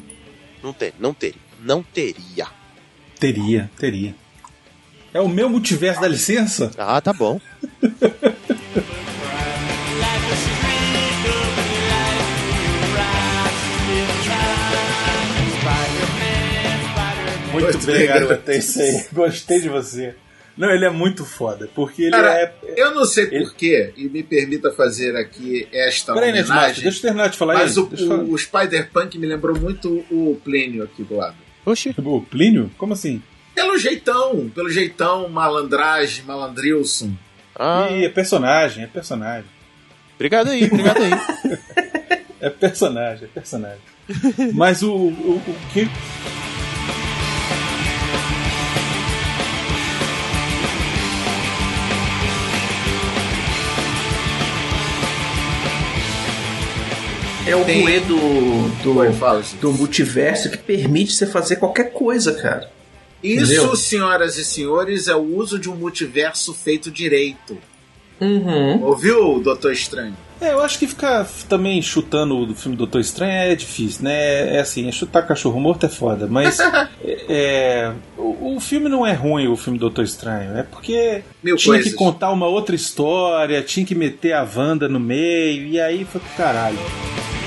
Não ter, não teria. Não teria. Teria, teria. É o meu multiverso, dá licença? Ah, tá bom. (laughs) Muito Muito bem, isso (laughs) aí. Gostei de você. Não, ele é muito foda, porque ele Cara, é. eu não sei Ele- porquê, e me permita fazer aqui esta Peraí, Netmaster, homenagem, deixa eu terminar de falar mas aí. o, falar. o Spider-Punk me lembrou muito o Plínio aqui do lado. Oxi. O Plínio? Como assim? Pelo jeitão, pelo jeitão, malandragem, malandrilson. Ah, Ih, é personagem, é personagem. obrigado aí, obrigado aí. (laughs) É personagem, é personagem. Mas o, o, o que. É o Tem- do, do, gente. do multiverso que permite você fazer qualquer coisa, cara. Isso, Entendeu? senhoras e senhores, é o uso de um multiverso feito direito. Uhum. Ouviu, Doutor Estranho? É, eu acho que ficar também chutando o filme Doutor Estranho é difícil, né? É assim, é chutar cachorro morto é foda, mas (laughs) é, é, o, o filme não é ruim, o filme Doutor Estranho. É porque Mil tinha coisas. que contar uma outra história, tinha que meter a Wanda no meio, e aí foi pro caralho.